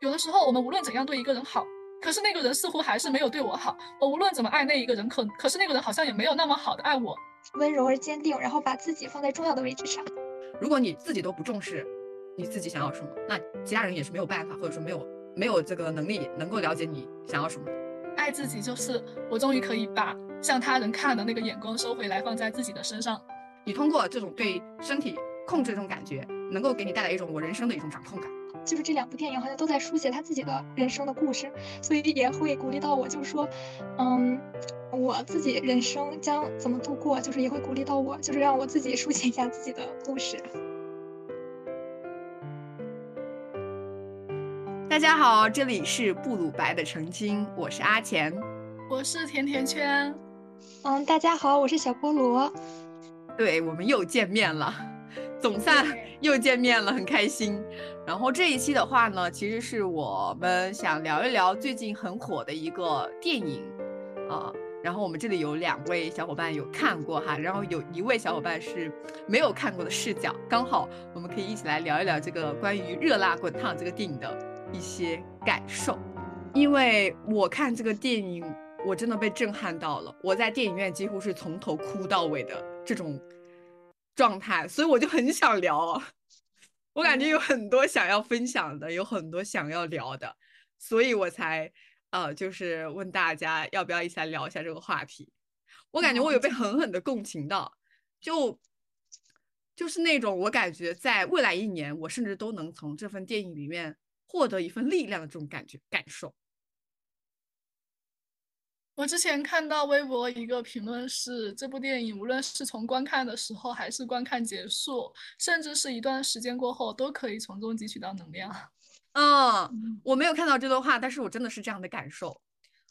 有的时候我们无论怎样对一个人好，可是那个人似乎还是没有对我好。我无论怎么爱那一个人，可可是那个人好像也没有那么好的爱我。温柔而坚定，然后把自己放在重要的位置上。如果你自己都不重视你自己想要什么，那其他人也是没有办法，或者说没有没有这个能力能够了解你想要什么。爱自己就是我终于可以把向他人看的那个眼光收回来，放在自己的身上。你通过这种对身体控制这种感觉，能够给你带来一种我人生的一种掌控感。就是这两部电影好像都在书写他自己的人生的故事，所以也会鼓励到我，就是说，嗯。我自己人生将怎么度过，就是也会鼓励到我，就是让我自己书写一下自己的故事。大家好，这里是布鲁白的澄清，我是阿钱，我是甜甜圈，嗯，大家好，我是小菠萝，对我们又见面了，总算又见面了，很开心。然后这一期的话呢，其实是我们想聊一聊最近很火的一个电影，啊。然后我们这里有两位小伙伴有看过哈，然后有一位小伙伴是没有看过的视角，刚好我们可以一起来聊一聊这个关于《热辣滚烫》这个电影的一些感受。因为我看这个电影，我真的被震撼到了，我在电影院几乎是从头哭到尾的这种状态，所以我就很想聊，我感觉有很多想要分享的，有很多想要聊的，所以我才。呃，就是问大家要不要一起来聊一下这个话题。我感觉我有被狠狠的共情到，就就是那种我感觉在未来一年，我甚至都能从这份电影里面获得一份力量的这种感觉感受。我之前看到微博一个评论是，这部电影无论是从观看的时候，还是观看结束，甚至是一段时间过后，都可以从中汲取到能量。嗯，我没有看到这段话，但是我真的是这样的感受。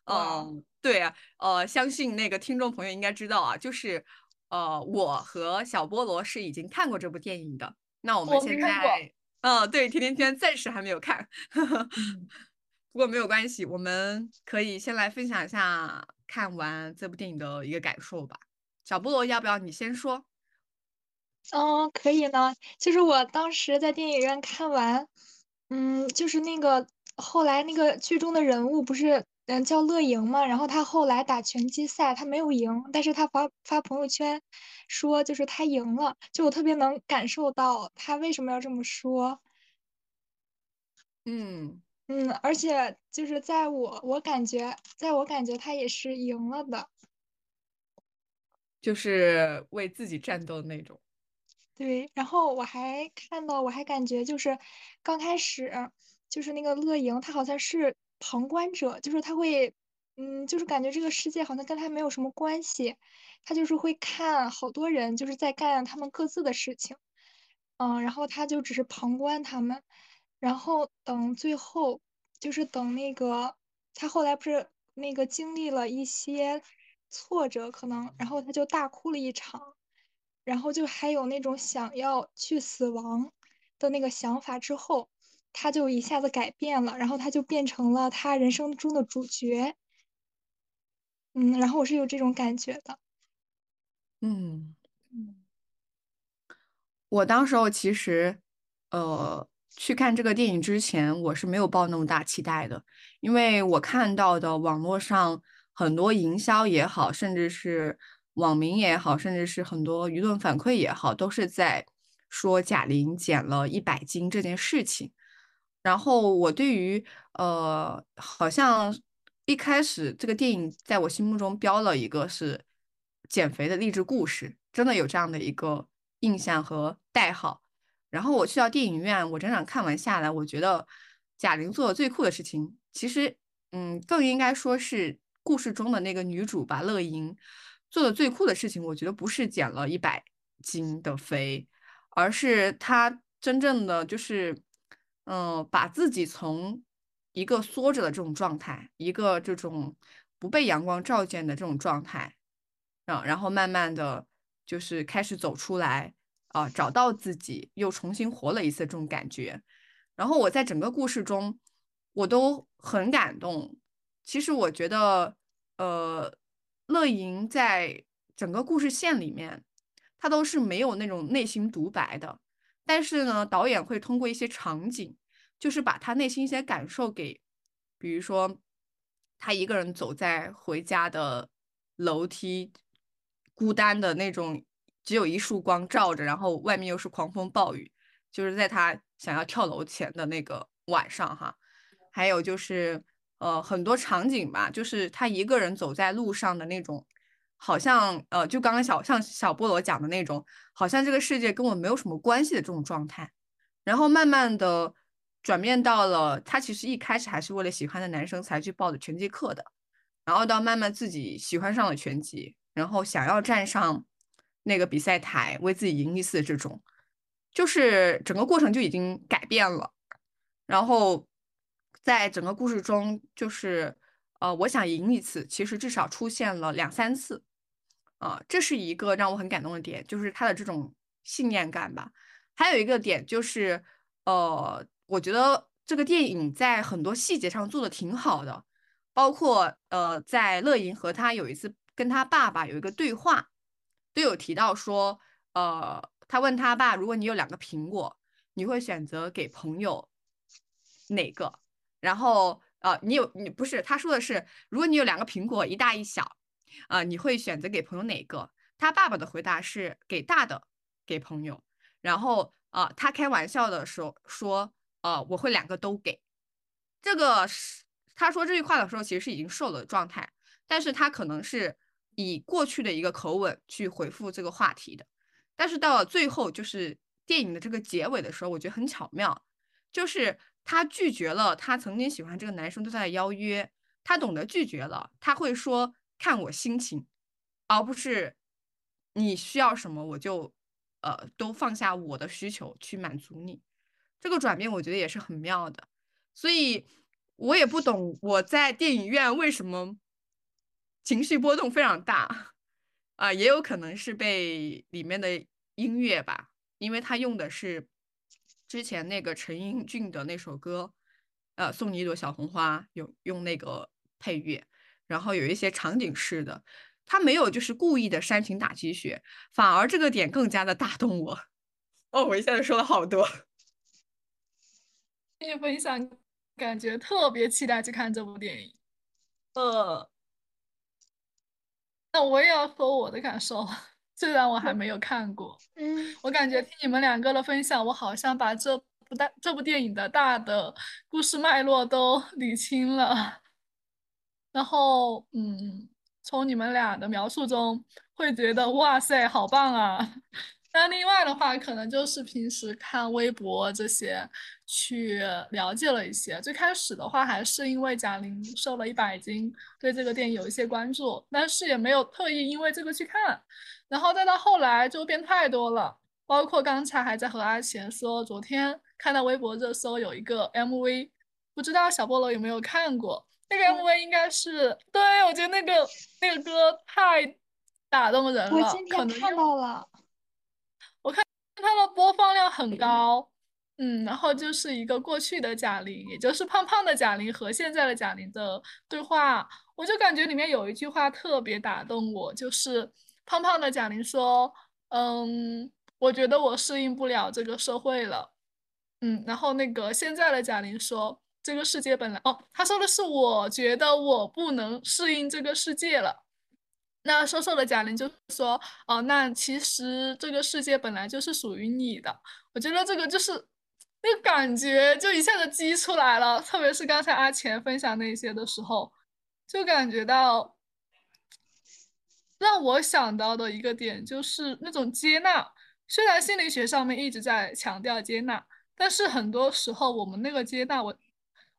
嗯，对啊，呃，相信那个听众朋友应该知道啊，就是呃，我和小菠萝是已经看过这部电影的。那我们现在，嗯，对，甜甜圈暂时还没有看，不过没有关系，我们可以先来分享一下看完这部电影的一个感受吧。小菠萝，要不要你先说？嗯，可以呢。就是我当时在电影院看完。嗯，就是那个后来那个剧中的人物不是嗯叫乐莹嘛，然后他后来打拳击赛他没有赢，但是他发发朋友圈说就是他赢了，就我特别能感受到他为什么要这么说。嗯嗯，而且就是在我我感觉，在我感觉他也是赢了的，就是为自己战斗的那种。对，然后我还看到，我还感觉就是刚开始就是那个乐莹，她好像是旁观者，就是他会，嗯，就是感觉这个世界好像跟他没有什么关系，他就是会看好多人就是在干他们各自的事情，嗯，然后他就只是旁观他们，然后等最后就是等那个他后来不是那个经历了一些挫折，可能然后他就大哭了一场。然后就还有那种想要去死亡的那个想法之后，他就一下子改变了，然后他就变成了他人生中的主角。嗯，然后我是有这种感觉的。嗯嗯，我当时候其实，呃，去看这个电影之前，我是没有抱那么大期待的，因为我看到的网络上很多营销也好，甚至是。网民也好，甚至是很多舆论反馈也好，都是在说贾玲减了一百斤这件事情。然后我对于呃，好像一开始这个电影在我心目中标了一个是减肥的励志故事，真的有这样的一个印象和代号。然后我去到电影院，我整场看完下来，我觉得贾玲做的最酷的事情，其实嗯，更应该说是故事中的那个女主吧，乐莹。做的最酷的事情，我觉得不是减了一百斤的肥，而是他真正的就是，嗯，把自己从一个缩着的这种状态，一个这种不被阳光照见的这种状态，啊，然后慢慢的就是开始走出来，啊，找到自己，又重新活了一次这种感觉。然后我在整个故事中，我都很感动。其实我觉得，呃。乐莹在整个故事线里面，她都是没有那种内心独白的，但是呢，导演会通过一些场景，就是把她内心一些感受给，比如说她一个人走在回家的楼梯，孤单的那种，只有一束光照着，然后外面又是狂风暴雨，就是在他想要跳楼前的那个晚上哈。还有就是呃很多场景吧，就是他一个人走在路上的那种。好像呃，就刚刚小像小菠萝讲的那种，好像这个世界跟我没有什么关系的这种状态，然后慢慢的转变到了他其实一开始还是为了喜欢的男生才去报的拳击课的，然后到慢慢自己喜欢上了拳击，然后想要站上那个比赛台为自己赢一次这种，就是整个过程就已经改变了，然后在整个故事中就是呃，我想赢一次，其实至少出现了两三次。啊，这是一个让我很感动的点，就是他的这种信念感吧。还有一个点就是，呃，我觉得这个电影在很多细节上做的挺好的，包括呃，在乐莹和他有一次跟他爸爸有一个对话，就有提到说，呃，他问他爸，如果你有两个苹果，你会选择给朋友哪个？然后呃，你有你不是他说的是，如果你有两个苹果，一大一小。呃，你会选择给朋友哪个？他爸爸的回答是给大的给朋友。然后啊，他开玩笑的时候说，呃，我会两个都给。这个是他说这句话的时候，其实是已经瘦了状态，但是他可能是以过去的一个口吻去回复这个话题的。但是到了最后，就是电影的这个结尾的时候，我觉得很巧妙，就是他拒绝了他曾经喜欢这个男生对他的邀约，他懂得拒绝了，他会说。看我心情，而不是你需要什么我就呃都放下我的需求去满足你。这个转变我觉得也是很妙的，所以我也不懂我在电影院为什么情绪波动非常大啊，也有可能是被里面的音乐吧，因为他用的是之前那个陈英俊的那首歌，呃，送你一朵小红花，有用那个配乐。然后有一些场景式的，他没有就是故意的煽情打鸡血，反而这个点更加的打动我。哦，我一下子说了好多。谢谢分享，感觉特别期待去看这部电影。呃，那我也要说我的感受，虽然我还没有看过。嗯，我感觉听你们两个的分享，我好像把这部大这部电影的大的故事脉络都 理清了。然后，嗯，从你们俩的描述中会觉得哇塞，好棒啊！那另外的话，可能就是平时看微博这些去了解了一些。最开始的话，还是因为贾玲瘦了一百斤，对这个电影有一些关注，但是也没有特意因为这个去看。然后再到后来，就变太多了，包括刚才还在和阿贤说，昨天看到微博热搜有一个 MV，不知道小菠萝有没有看过？那个 MV 应该是，对我觉得那个那个歌太打动人了。我今天看到了，它的播放量很高，嗯，然后就是一个过去的贾玲，也就是胖胖的贾玲和现在的贾玲的对话，我就感觉里面有一句话特别打动我，就是胖胖的贾玲说：“嗯，我觉得我适应不了这个社会了。”嗯，然后那个现在的贾玲说。这个世界本来哦，他说的是我觉得我不能适应这个世界了。那瘦瘦的贾玲就说哦，那其实这个世界本来就是属于你的。我觉得这个就是那个感觉就一下子激出来了，特别是刚才阿钱分享那些的时候，就感觉到让我想到的一个点就是那种接纳。虽然心理学上面一直在强调接纳，但是很多时候我们那个接纳我。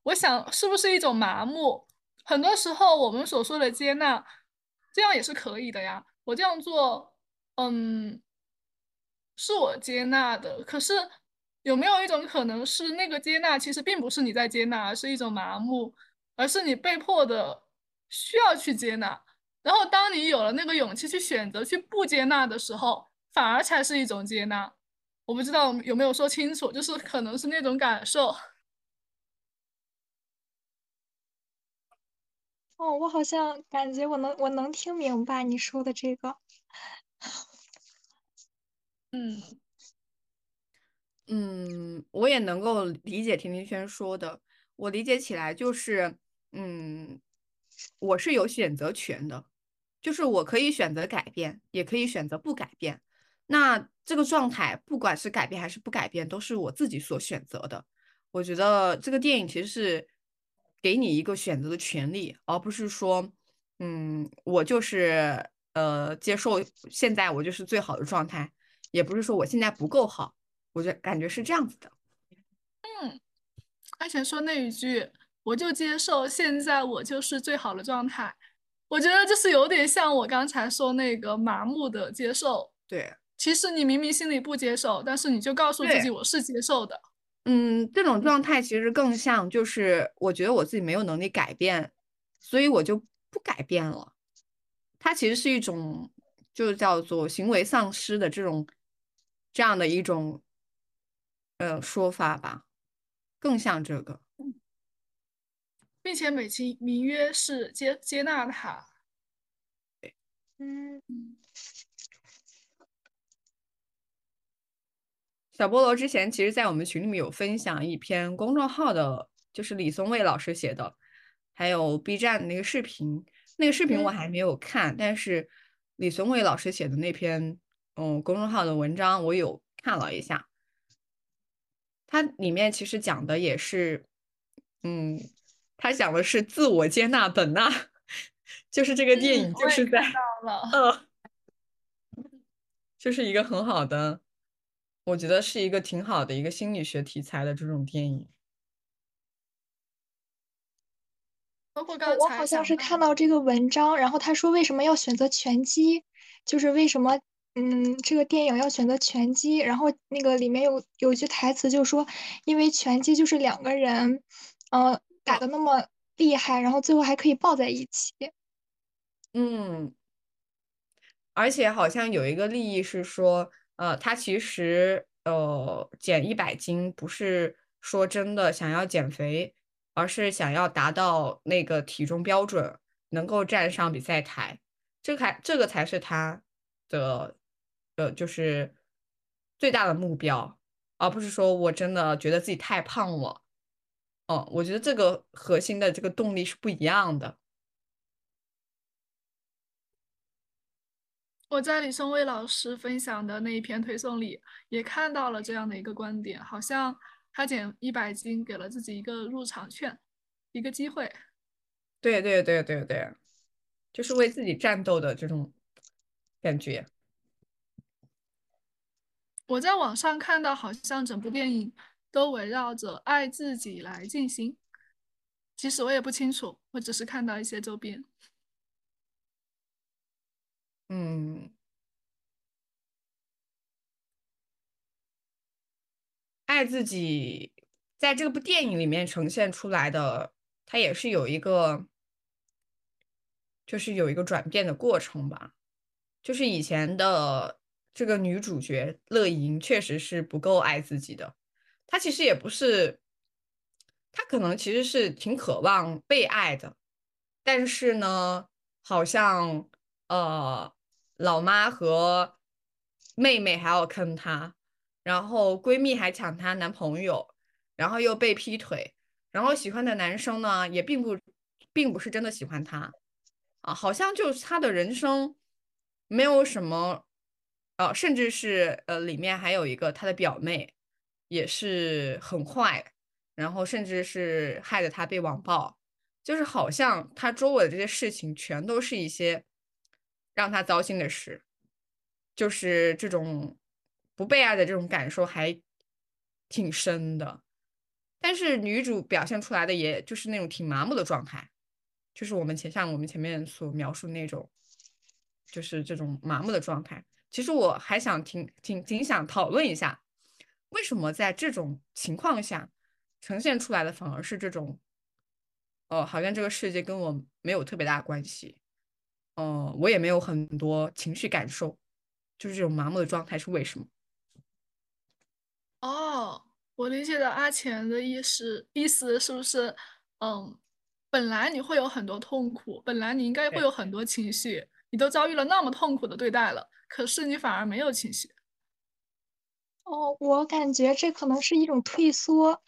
我想，是不是一种麻木？很多时候，我们所说的接纳，这样也是可以的呀。我这样做，嗯，是我接纳的。可是，有没有一种可能是，那个接纳其实并不是你在接纳，而是一种麻木，而是你被迫的需要去接纳。然后，当你有了那个勇气去选择去不接纳的时候，反而才是一种接纳。我不知道有没有说清楚，就是可能是那种感受。哦，我好像感觉我能我能听明白你说的这个，嗯嗯，我也能够理解甜甜圈说的，我理解起来就是，嗯，我是有选择权的，就是我可以选择改变，也可以选择不改变。那这个状态，不管是改变还是不改变，都是我自己所选择的。我觉得这个电影其实是给你一个选择的权利，而不是说，嗯，我就是呃接受现在我就是最好的状态，也不是说我现在不够好。我就感觉是这样子的，嗯，而且说那一句，我就接受现在我就是最好的状态。我觉得就是有点像我刚才说那个麻木的接受。对，其实你明明心里不接受，但是你就告诉自己我是接受的。嗯，这种状态其实更像就是我觉得我自己没有能力改变，所以我就不改变了。它其实是一种就叫做行为丧失的这种这样的一种。呃，说法吧，更像这个，并且美其名曰是接接纳他。嗯，小菠萝之前其实，在我们群里面有分享一篇公众号的，就是李松蔚老师写的，还有 B 站那个视频，那个视频我还没有看，但是李松蔚老师写的那篇嗯公众号的文章，我有看了一下。它里面其实讲的也是，嗯，他讲的是自我接纳本纳，就是这个电影就是在，嗯，就是一个很好的，我觉得是一个挺好的一个心理学题材的这种电影。包括刚才我好像是看到这个文章，然后他说为什么要选择拳击，就是为什么。嗯，这个电影要选择拳击，然后那个里面有有一句台词，就说因为拳击就是两个人，嗯，打的那么厉害，然后最后还可以抱在一起。嗯，而且好像有一个利益是说，呃，他其实呃减一百斤不是说真的想要减肥，而是想要达到那个体重标准，能够站上比赛台，这才这个才是他的。呃，就是最大的目标，而不是说我真的觉得自己太胖了。嗯，我觉得这个核心的这个动力是不一样的。我在李松蔚老师分享的那一篇推送里也看到了这样的一个观点，好像他减一百斤给了自己一个入场券，一个机会。对对对对对，就是为自己战斗的这种感觉。我在网上看到，好像整部电影都围绕着爱自己来进行。其实我也不清楚，我只是看到一些周边。嗯，爱自己，在这部电影里面呈现出来的，它也是有一个，就是有一个转变的过程吧，就是以前的。这个女主角乐莹确实是不够爱自己的，她其实也不是，她可能其实是挺渴望被爱的，但是呢，好像呃，老妈和妹妹还要坑她，然后闺蜜还抢她男朋友，然后又被劈腿，然后喜欢的男生呢也并不并不是真的喜欢她，啊，好像就是她的人生没有什么。哦，甚至是呃，里面还有一个他的表妹，也是很坏，然后甚至是害得他被网暴，就是好像他周围的这些事情全都是一些让他糟心的事，就是这种不被爱的这种感受还挺深的。但是女主表现出来的也就是那种挺麻木的状态，就是我们前像我们前面所描述那种，就是这种麻木的状态。其实我还想挺挺挺想讨论一下，为什么在这种情况下呈现出来的反而是这种，哦，好像这个世界跟我没有特别大关系，嗯，我也没有很多情绪感受，就是这种麻木的状态是为什么？哦，我理解的阿钱的意思意思是不是，嗯，本来你会有很多痛苦，本来你应该会有很多情绪，你都遭遇了那么痛苦的对待了。可是你反而没有情绪，哦，我感觉这可能是一种退缩，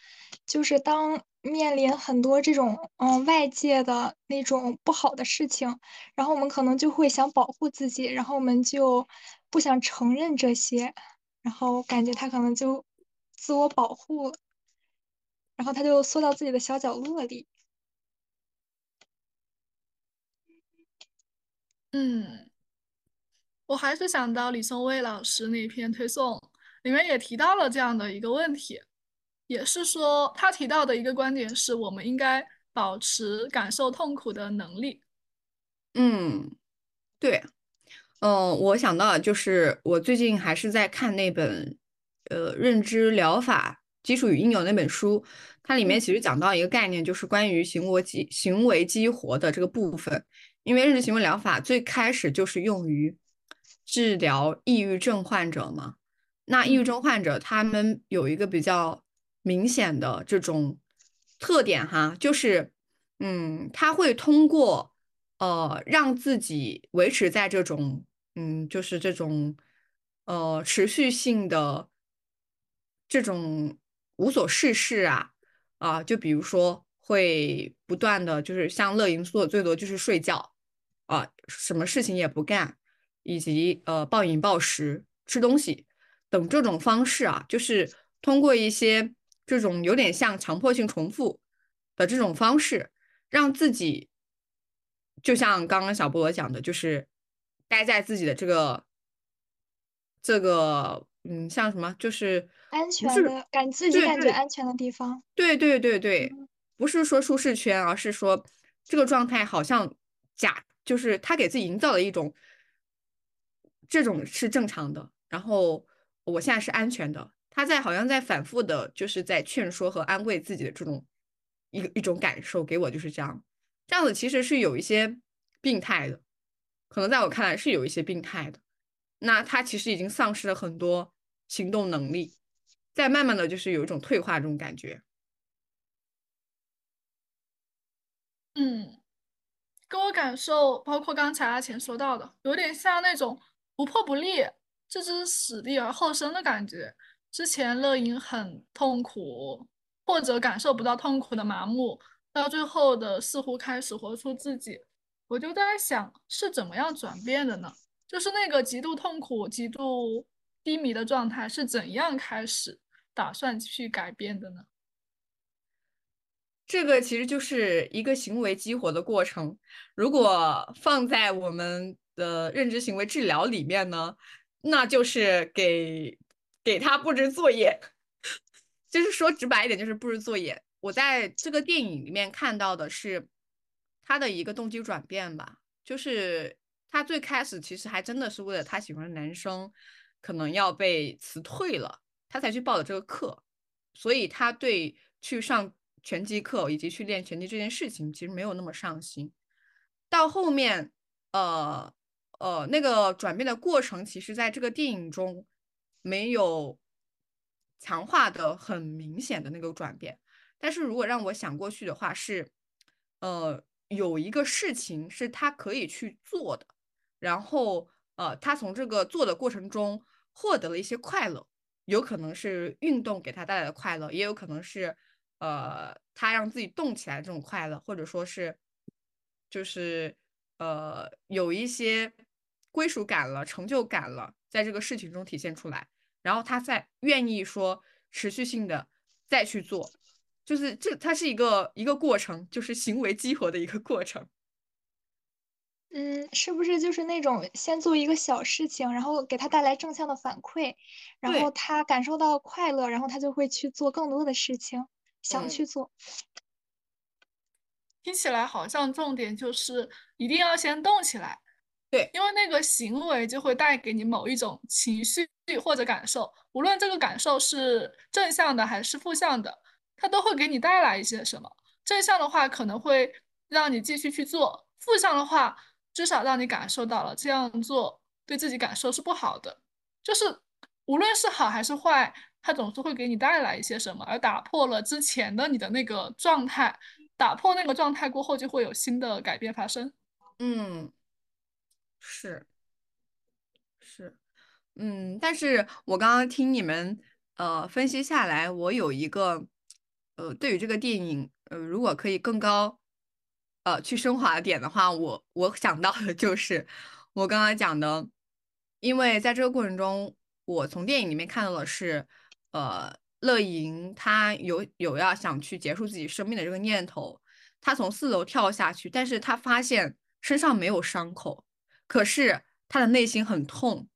就是当面临很多这种嗯外界的那种不好的事情，然后我们可能就会想保护自己，然后我们就不想承认这些，然后感觉他可能就自我保护，然后他就缩到自己的小角落里。嗯，我还是想到李松蔚老师那篇推送里面也提到了这样的一个问题，也是说他提到的一个观点是我们应该保持感受痛苦的能力。嗯，对，嗯，我想到就是我最近还是在看那本呃认知疗法基础与应用那本书，它里面其实讲到一个概念，就是关于行为激行为激活的这个部分。因为认知行为疗法最开始就是用于治疗抑郁症患者嘛，那抑郁症患者他们有一个比较明显的这种特点哈，就是嗯，他会通过呃让自己维持在这种嗯，就是这种呃持续性的这种无所事事啊啊，就比如说会不断的就是像乐莹说的最多就是睡觉。啊，什么事情也不干，以及呃暴饮暴食、吃东西等这种方式啊，就是通过一些这种有点像强迫性重复的这种方式，让自己就像刚刚小菠萝讲的，就是待在自己的这个这个嗯，像什么，就是安全的感自己感觉安全的地方。对对对对，不是说舒适圈，而是说这个状态好像假。就是他给自己营造了一种，这种是正常的，然后我现在是安全的。他在好像在反复的，就是在劝说和安慰自己的这种一个一种感受，给我就是这样。这样子其实是有一些病态的，可能在我看来是有一些病态的。那他其实已经丧失了很多行动能力，在慢慢的就是有一种退化这种感觉。嗯。跟我感受，包括刚才阿钱说到的，有点像那种不破不立、置之死地而后生的感觉。之前乐莹很痛苦，或者感受不到痛苦的麻木，到最后的似乎开始活出自己。我就在想，是怎么样转变的呢？就是那个极度痛苦、极度低迷的状态是怎样开始打算去改变的呢？这个其实就是一个行为激活的过程。如果放在我们的认知行为治疗里面呢，那就是给给他布置作业，就是说直白一点，就是布置作业。我在这个电影里面看到的是他的一个动机转变吧，就是他最开始其实还真的是为了他喜欢的男生可能要被辞退了，他才去报的这个课，所以他对去上。拳击课以及去练拳击这件事情，其实没有那么上心。到后面，呃呃，那个转变的过程，其实在这个电影中没有强化的很明显的那个转变。但是如果让我想过去的话，是，呃，有一个事情是他可以去做的，然后，呃，他从这个做的过程中获得了一些快乐，有可能是运动给他带来的快乐，也有可能是。呃，他让自己动起来这种快乐，或者说是，就是呃，有一些归属感了、成就感了，在这个事情中体现出来，然后他再愿意说持续性的再去做，就是这，它是一个一个过程，就是行为激活的一个过程。嗯，是不是就是那种先做一个小事情，然后给他带来正向的反馈，然后他感受到快乐，然后他就会去做更多的事情。想去做，听起来好像重点就是一定要先动起来，对，因为那个行为就会带给你某一种情绪或者感受，无论这个感受是正向的还是负向的，它都会给你带来一些什么。正向的话可能会让你继续去做，负向的话至少让你感受到了这样做对自己感受是不好的，就是无论是好还是坏。它总是会给你带来一些什么，而打破了之前的你的那个状态，打破那个状态过后，就会有新的改变发生。嗯，是，是，嗯，但是我刚刚听你们呃，分析下来，我有一个，呃，对于这个电影，呃，如果可以更高，呃，去升华的点的话，我我想到的就是我刚刚讲的，因为在这个过程中，我从电影里面看到的是，呃，乐莹她有有要想去结束自己生命的这个念头，她从四楼跳下去，但是她发现身上没有伤口，可是他的内心很痛，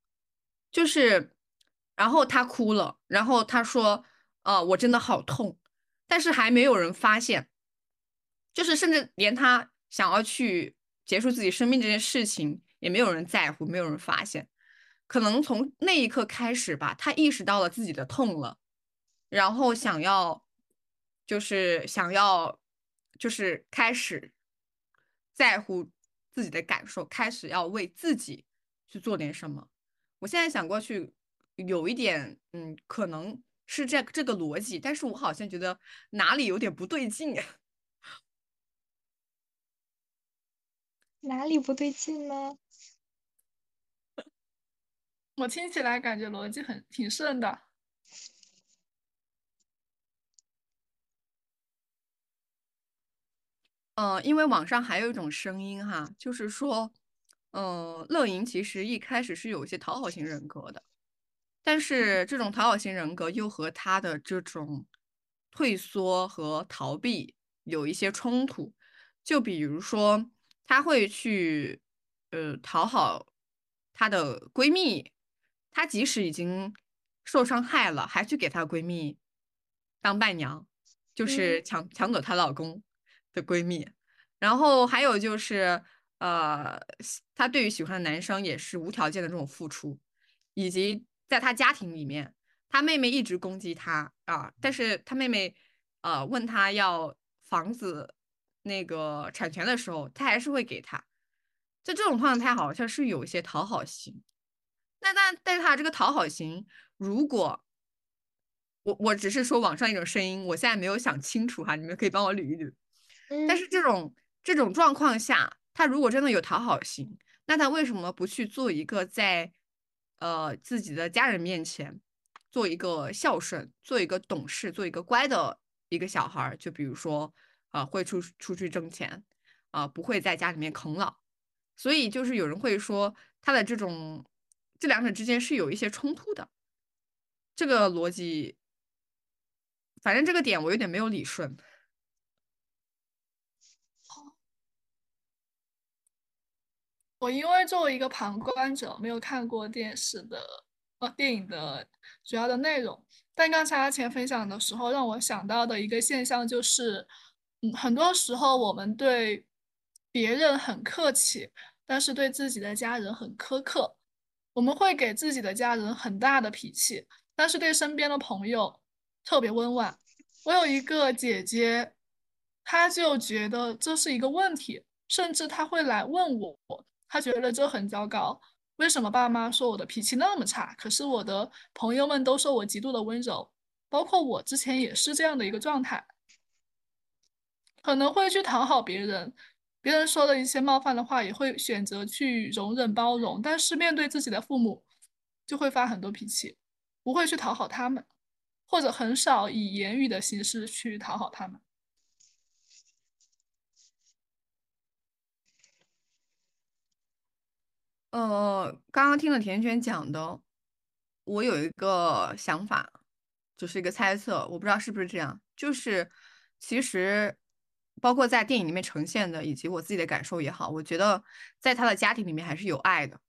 就是。然后他哭了，然后他说：“呃，我真的好痛。”但是还没有人发现，就是甚至连他想要去结束自己生命这件事情，也没有人在乎，没有人发现。可能从那一刻开始吧，他意识到了自己的痛了，然后想要，就是想要，就是开始在乎自己的感受，开始要为自己去做点什么。我现在想过去。有一点，嗯，可能是这这个逻辑，但是我好像觉得哪里有点不对劲呀。哪里不对劲呢？我听起来感觉逻辑很挺顺的。嗯，因为网上还有一种声音哈，就是说，嗯，乐莹其实一开始是有一些讨好型人格的。但是这种讨好型人格又和他的这种退缩和逃避有一些冲突，就比如说，她会去呃讨好她的闺蜜，她即使已经受伤害了，还去给她闺蜜当伴娘，就是抢抢走她老公的闺蜜。然后还有就是，呃，她对于喜欢的男生也是无条件的这种付出，以及。在她家庭里面，她妹妹一直攻击她啊，但是她妹妹，呃，问他要房子那个产权的时候，他还是会给他。就这种状态好像是有一些讨好型。那但但是他这个讨好型，如果我我只是说网上一种声音，我现在没有想清楚哈，你们可以帮我捋一捋。但是这种这种状况下，他如果真的有讨好型，那他为什么不去做一个在？呃，自己的家人面前做一个孝顺，做一个懂事，做一个乖的一个小孩儿。就比如说，啊，会出出去挣钱，啊，不会在家里面啃老。所以就是有人会说，他的这种这两者之间是有一些冲突的。这个逻辑，反正这个点我有点没有理顺。我因为作为一个旁观者，没有看过电视的呃电影的主要的内容，但刚才阿钱分享的时候，让我想到的一个现象就是，嗯，很多时候我们对别人很客气，但是对自己的家人很苛刻。我们会给自己的家人很大的脾气，但是对身边的朋友特别温婉。我有一个姐姐，她就觉得这是一个问题，甚至她会来问我。他觉得这很糟糕，为什么爸妈说我的脾气那么差？可是我的朋友们都说我极度的温柔，包括我之前也是这样的一个状态，可能会去讨好别人，别人说的一些冒犯的话也会选择去容忍包容，但是面对自己的父母，就会发很多脾气，不会去讨好他们，或者很少以言语的形式去讨好他们。呃，刚刚听了甜甜圈讲的，我有一个想法，就是一个猜测，我不知道是不是这样。就是其实，包括在电影里面呈现的，以及我自己的感受也好，我觉得在他的家庭里面还是有爱的。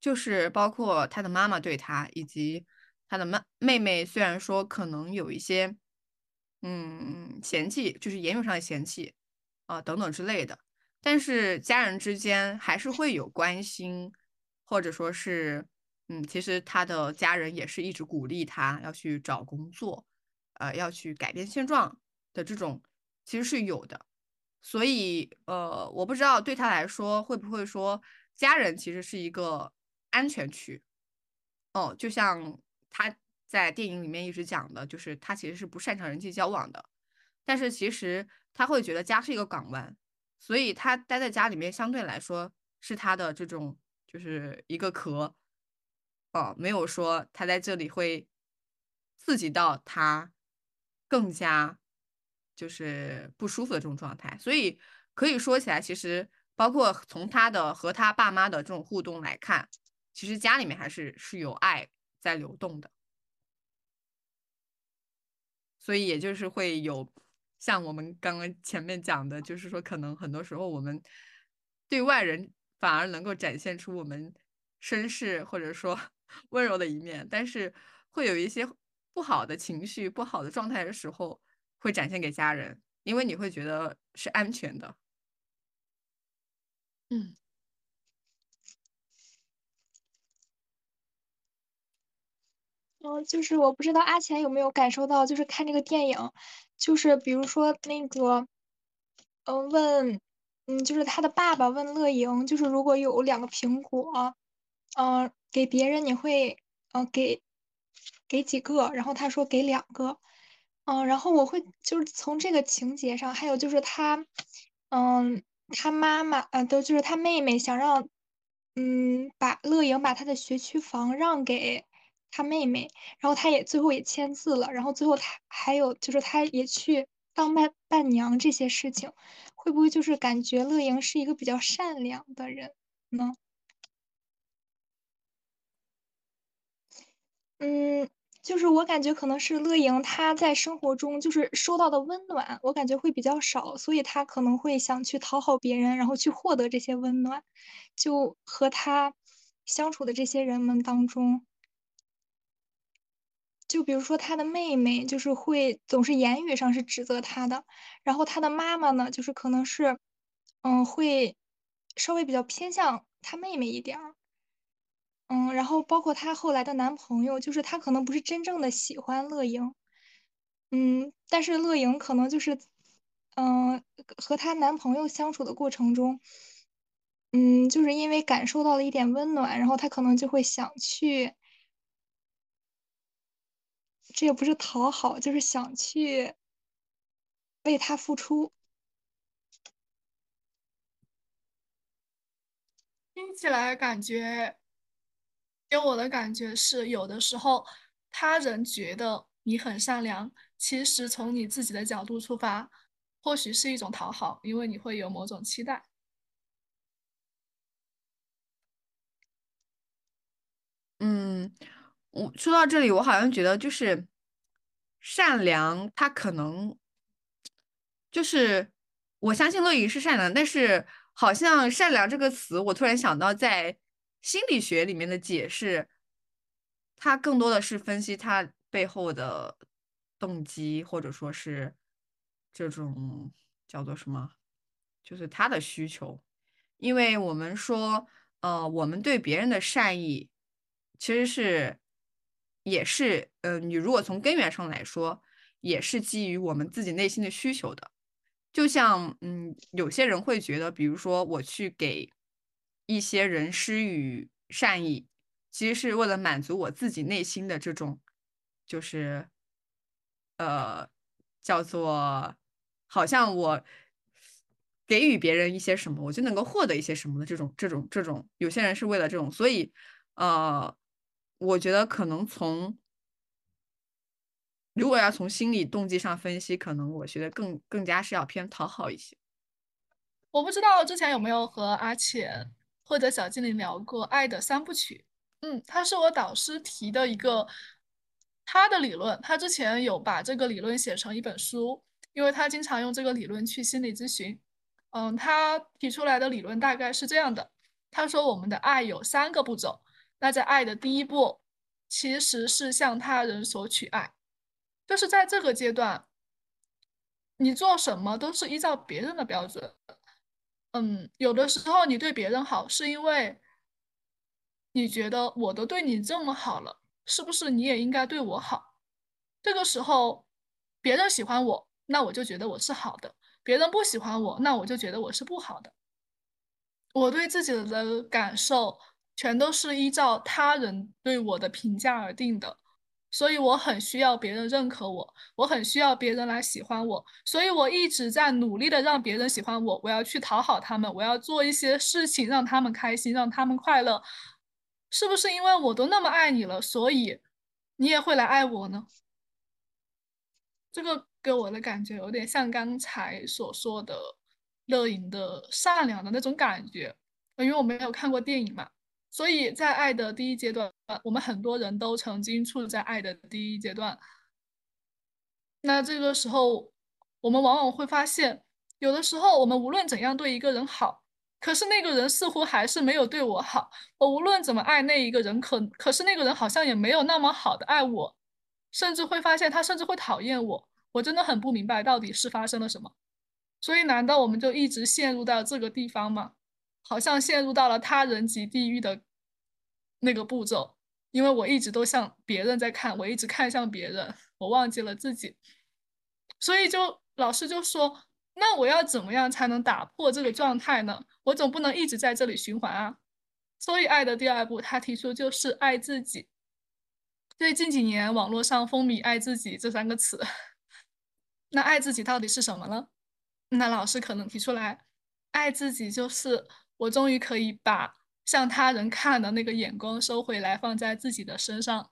就是包括他的妈妈对他，以及他的妹妹妹，虽然说可能有一些，嗯，嫌弃，就是言语上的嫌弃，啊，等等之类的。但是家人之间还是会有关心，或者说是，嗯，其实他的家人也是一直鼓励他要去找工作，呃，要去改变现状的这种，其实是有的。所以，呃，我不知道对他来说会不会说家人其实是一个安全区。哦，就像他在电影里面一直讲的，就是他其实是不擅长人际交往的，但是其实他会觉得家是一个港湾。所以他待在家里面，相对来说是他的这种就是一个壳，哦，没有说他在这里会刺激到他更加就是不舒服的这种状态。所以可以说起来，其实包括从他的和他爸妈的这种互动来看，其实家里面还是是有爱在流动的。所以也就是会有像我们刚刚前面讲的，就是说可能很多时候我们对外人反而能够展现出我们绅士或者说 温柔的一面，但是会有一些不好的情绪、不好的状态的时候，会展现给家人，因为你会觉得是安全的。嗯。嗯，就是我不知道阿钱有没有感受到，就是看这个电影，就是比如说那个，嗯，问，嗯，就是他的爸爸问乐莹，就是如果有两个苹果，嗯，给别人你会，嗯，给给几个？然后他说给两个，嗯，然后我会就是从这个情节上，还有就是他，嗯，他妈妈，嗯，都就是他妹妹想让，嗯，把乐莹把他的学区房让给。他妹妹，然后他也最后也签字了，然后最后他还有就是他也去当伴伴娘这些事情，会不会就是感觉乐莹是一个比较善良的人呢？嗯，就是我感觉可能是乐莹她在生活中就是收到的温暖，我感觉会比较少，所以她可能会想去讨好别人，然后去获得这些温暖，就和他相处的这些人们当中。就比如说他的妹妹，就是会总是言语上是指责他的，然后他的妈妈呢，就是可能是，嗯，会稍微比较偏向他妹妹一点儿，嗯，然后包括她后来的男朋友，就是他可能不是真正的喜欢乐莹，嗯，但是乐莹可能就是，嗯，和她男朋友相处的过程中，嗯，就是因为感受到了一点温暖，然后她可能就会想去。这也不是讨好，就是想去为他付出。听起来感觉，给我的感觉是，有的时候他人觉得你很善良，其实从你自己的角度出发，或许是一种讨好，因为你会有某种期待。嗯。我说到这里，我好像觉得就是善良，他可能就是我相信乐莹是善良，但是好像善良这个词，我突然想到在心理学里面的解释，它更多的是分析他背后的动机，或者说是这种叫做什么，就是他的需求，因为我们说，呃，我们对别人的善意其实是。也是，呃，你如果从根源上来说，也是基于我们自己内心的需求的。就像，嗯，有些人会觉得，比如说我去给一些人施予善意，其实是为了满足我自己内心的这种，就是，呃，叫做好像我给予别人一些什么，我就能够获得一些什么的这种，这种，这种。有些人是为了这种，所以，呃。我觉得可能从，如果要从心理动机上分析，可能我觉得更更加是要偏讨好一些。我不知道之前有没有和阿浅或者小精灵聊过《爱的三部曲》。嗯，他是我导师提的一个他的理论，他之前有把这个理论写成一本书，因为他经常用这个理论去心理咨询。嗯，他提出来的理论大概是这样的：他说我们的爱有三个步骤。那在爱的第一步，其实是向他人索取爱，就是在这个阶段，你做什么都是依照别人的标准。嗯，有的时候你对别人好，是因为你觉得我都对你这么好了，是不是你也应该对我好？这个时候，别人喜欢我，那我就觉得我是好的；别人不喜欢我，那我就觉得我是不好的。我对自己的感受。全都是依照他人对我的评价而定的，所以我很需要别人认可我，我很需要别人来喜欢我，所以我一直在努力的让别人喜欢我，我要去讨好他们，我要做一些事情让他们开心，让他们快乐。是不是因为我都那么爱你了，所以你也会来爱我呢？这个给我的感觉有点像刚才所说的乐莹的善良的那种感觉，因为我没有看过电影嘛，所以在爱的第一阶段，我们很多人都曾经处在爱的第一阶段。那这个时候，我们往往会发现，有的时候我们无论怎样对一个人好，可是那个人似乎还是没有对我好。我无论怎么爱那一个人，可可是那个人好像也没有那么好的爱我，甚至会发现他甚至会讨厌我。我真的很不明白到底是发生了什么。所以，难道我们就一直陷入到这个地方吗？好像陷入到了他人即地狱的那个步骤，因为我一直都向别人在看，我一直看向别人，我忘记了自己。所以就老师就说，那我要怎么样才能打破这个状态呢？我总不能一直在这里循环啊。所以爱的第二步，他提出就是爱自己。最近几年网络上风靡“爱自己”这三个词，那爱自己到底是什么呢？那老师可能提出来，爱自己就是我终于可以把向他人看的那个眼光收回来，放在自己的身上，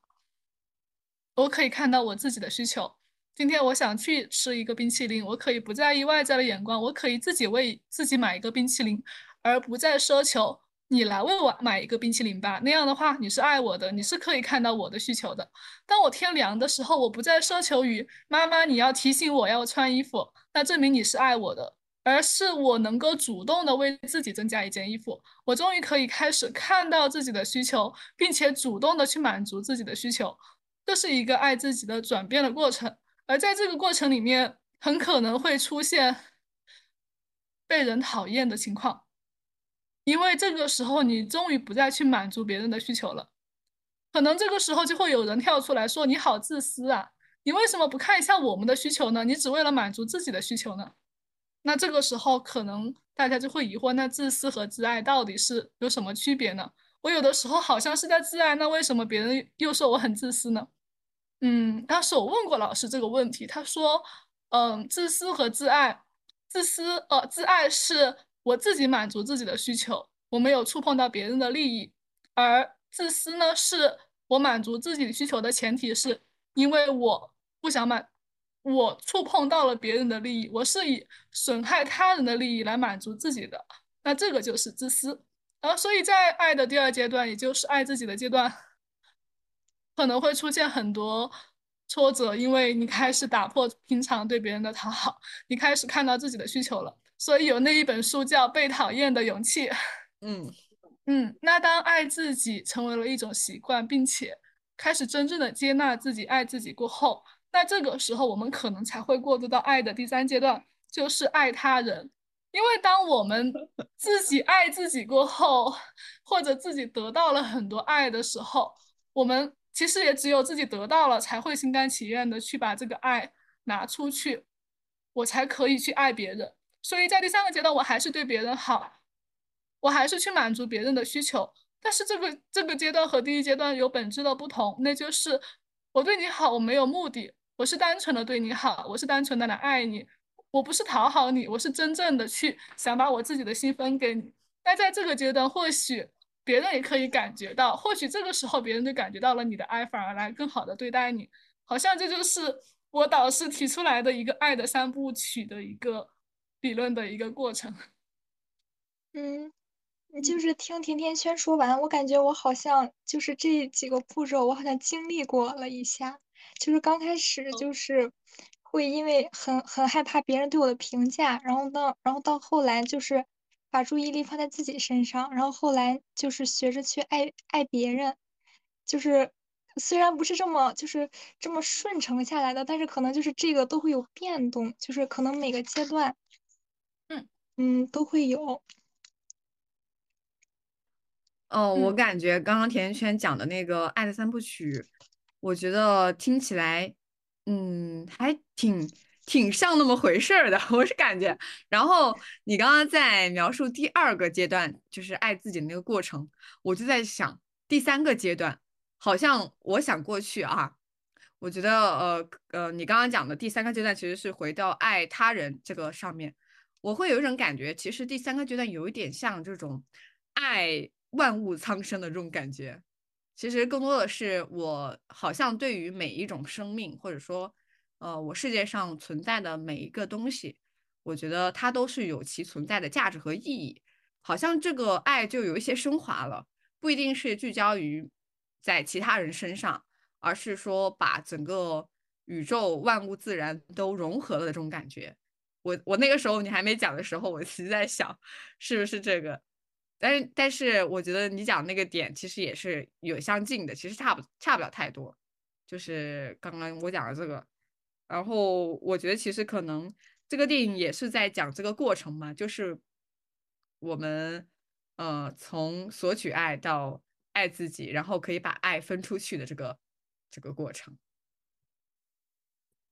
我可以看到我自己的需求。今天我想去吃一个冰淇淋，我可以不在意外在的眼光，我可以自己为自己买一个冰淇淋，而不再奢求你来为我买一个冰淇淋吧。那样的话，你是爱我的，你是可以看到我的需求的。当我天凉的时候，我不再奢求于妈妈你要提醒我要穿衣服，那证明你是爱我的，而是我能够主动的为自己增加一件衣服。我终于可以开始看到自己的需求，并且主动的去满足自己的需求，这是一个爱自己的转变的过程。而在这个过程里面，很可能会出现被人讨厌的情况，因为这个时候你终于不再去满足别人的需求了，可能这个时候就会有人跳出来说：“你好自私啊，你为什么不看一下我们的需求呢？你只为了满足自己的需求呢？”那这个时候可能大家就会疑惑：那自私和自爱到底是有什么区别呢？我有的时候好像是在自爱，那为什么别人又说我很自私呢？嗯，当时我问过老师这个问题，他说，嗯，自私和自爱，自私呃，自爱是我自己满足自己的需求，我没有触碰到别人的利益，而自私呢，是我满足自己需求的前提是因为我不想满，我触碰到了别人的利益，我是以损害他人的利益来满足自己的，那这个就是自私，然后所以在爱的第二阶段，也就是爱自己的阶段。可能会出现很多挫折，因为你开始打破平常对别人的讨好，你开始看到自己的需求了。所以有那一本书叫《被讨厌的勇气》。嗯 嗯，那当爱自己成为了一种习惯，并且开始真正的接纳自己、爱自己过后，那这个时候我们可能才会过渡到爱的第三阶段，就是爱他人。因为当我们自己爱自己过后，或者自己得到了很多爱的时候，我们。其实也只有自己得到了，才会心甘情愿的去把这个爱拿出去，我才可以去爱别人。所以在第三个阶段，我还是对别人好，我还是去满足别人的需求。但是这个这个阶段和第一阶段有本质的不同，那就是我对你好，我没有目的，我是单纯的对你好，我是单纯的来爱你，我不是讨好你，我是真正的去想把我自己的心分给你。那在这个阶段，或许。别人也可以感觉到，或许这个时候别人就感觉到了你的爱，反而来更好的对待你。好像这就是我导师提出来的一个爱的三部曲的一个理论的一个过程。嗯，就是听甜甜圈说完，我感觉我好像就是这几个步骤，我好像经历过了一下。就是刚开始就是会因为很很害怕别人对我的评价，然后到然后到后来就是。把注意力放在自己身上，然后后来就是学着去爱爱别人，就是虽然不是这么就是这么顺承下来的，但是可能就是这个都会有变动，就是可能每个阶段，嗯嗯都会有。哦，我感觉刚刚甜甜圈讲的那个爱的三部曲，我觉得听起来，嗯，还挺。挺像那么回事儿的，我是感觉。然后你刚刚在描述第二个阶段，就是爱自己的那个过程，我就在想第三个阶段，好像我想过去啊，我觉得呃呃，你刚刚讲的第三个阶段其实是回到爱他人这个上面，我会有一种感觉，其实第三个阶段有一点像这种爱万物苍生的这种感觉，其实更多的是我好像对于每一种生命或者说。呃，我世界上存在的每一个东西，我觉得它都是有其存在的价值和意义。好像这个爱就有一些升华了，不一定是聚焦于在其他人身上，而是说把整个宇宙万物自然都融合了的这种感觉。我我那个时候你还没讲的时候，我其实在想是不是这个，但是但是我觉得你讲那个点其实也是有相近的，其实差不差不了太多。就是刚刚我讲的这个，然后我觉得其实可能这个电影也是在讲这个过程嘛，就是我们呃从索取爱到爱自己，然后可以把爱分出去的这个这个过程。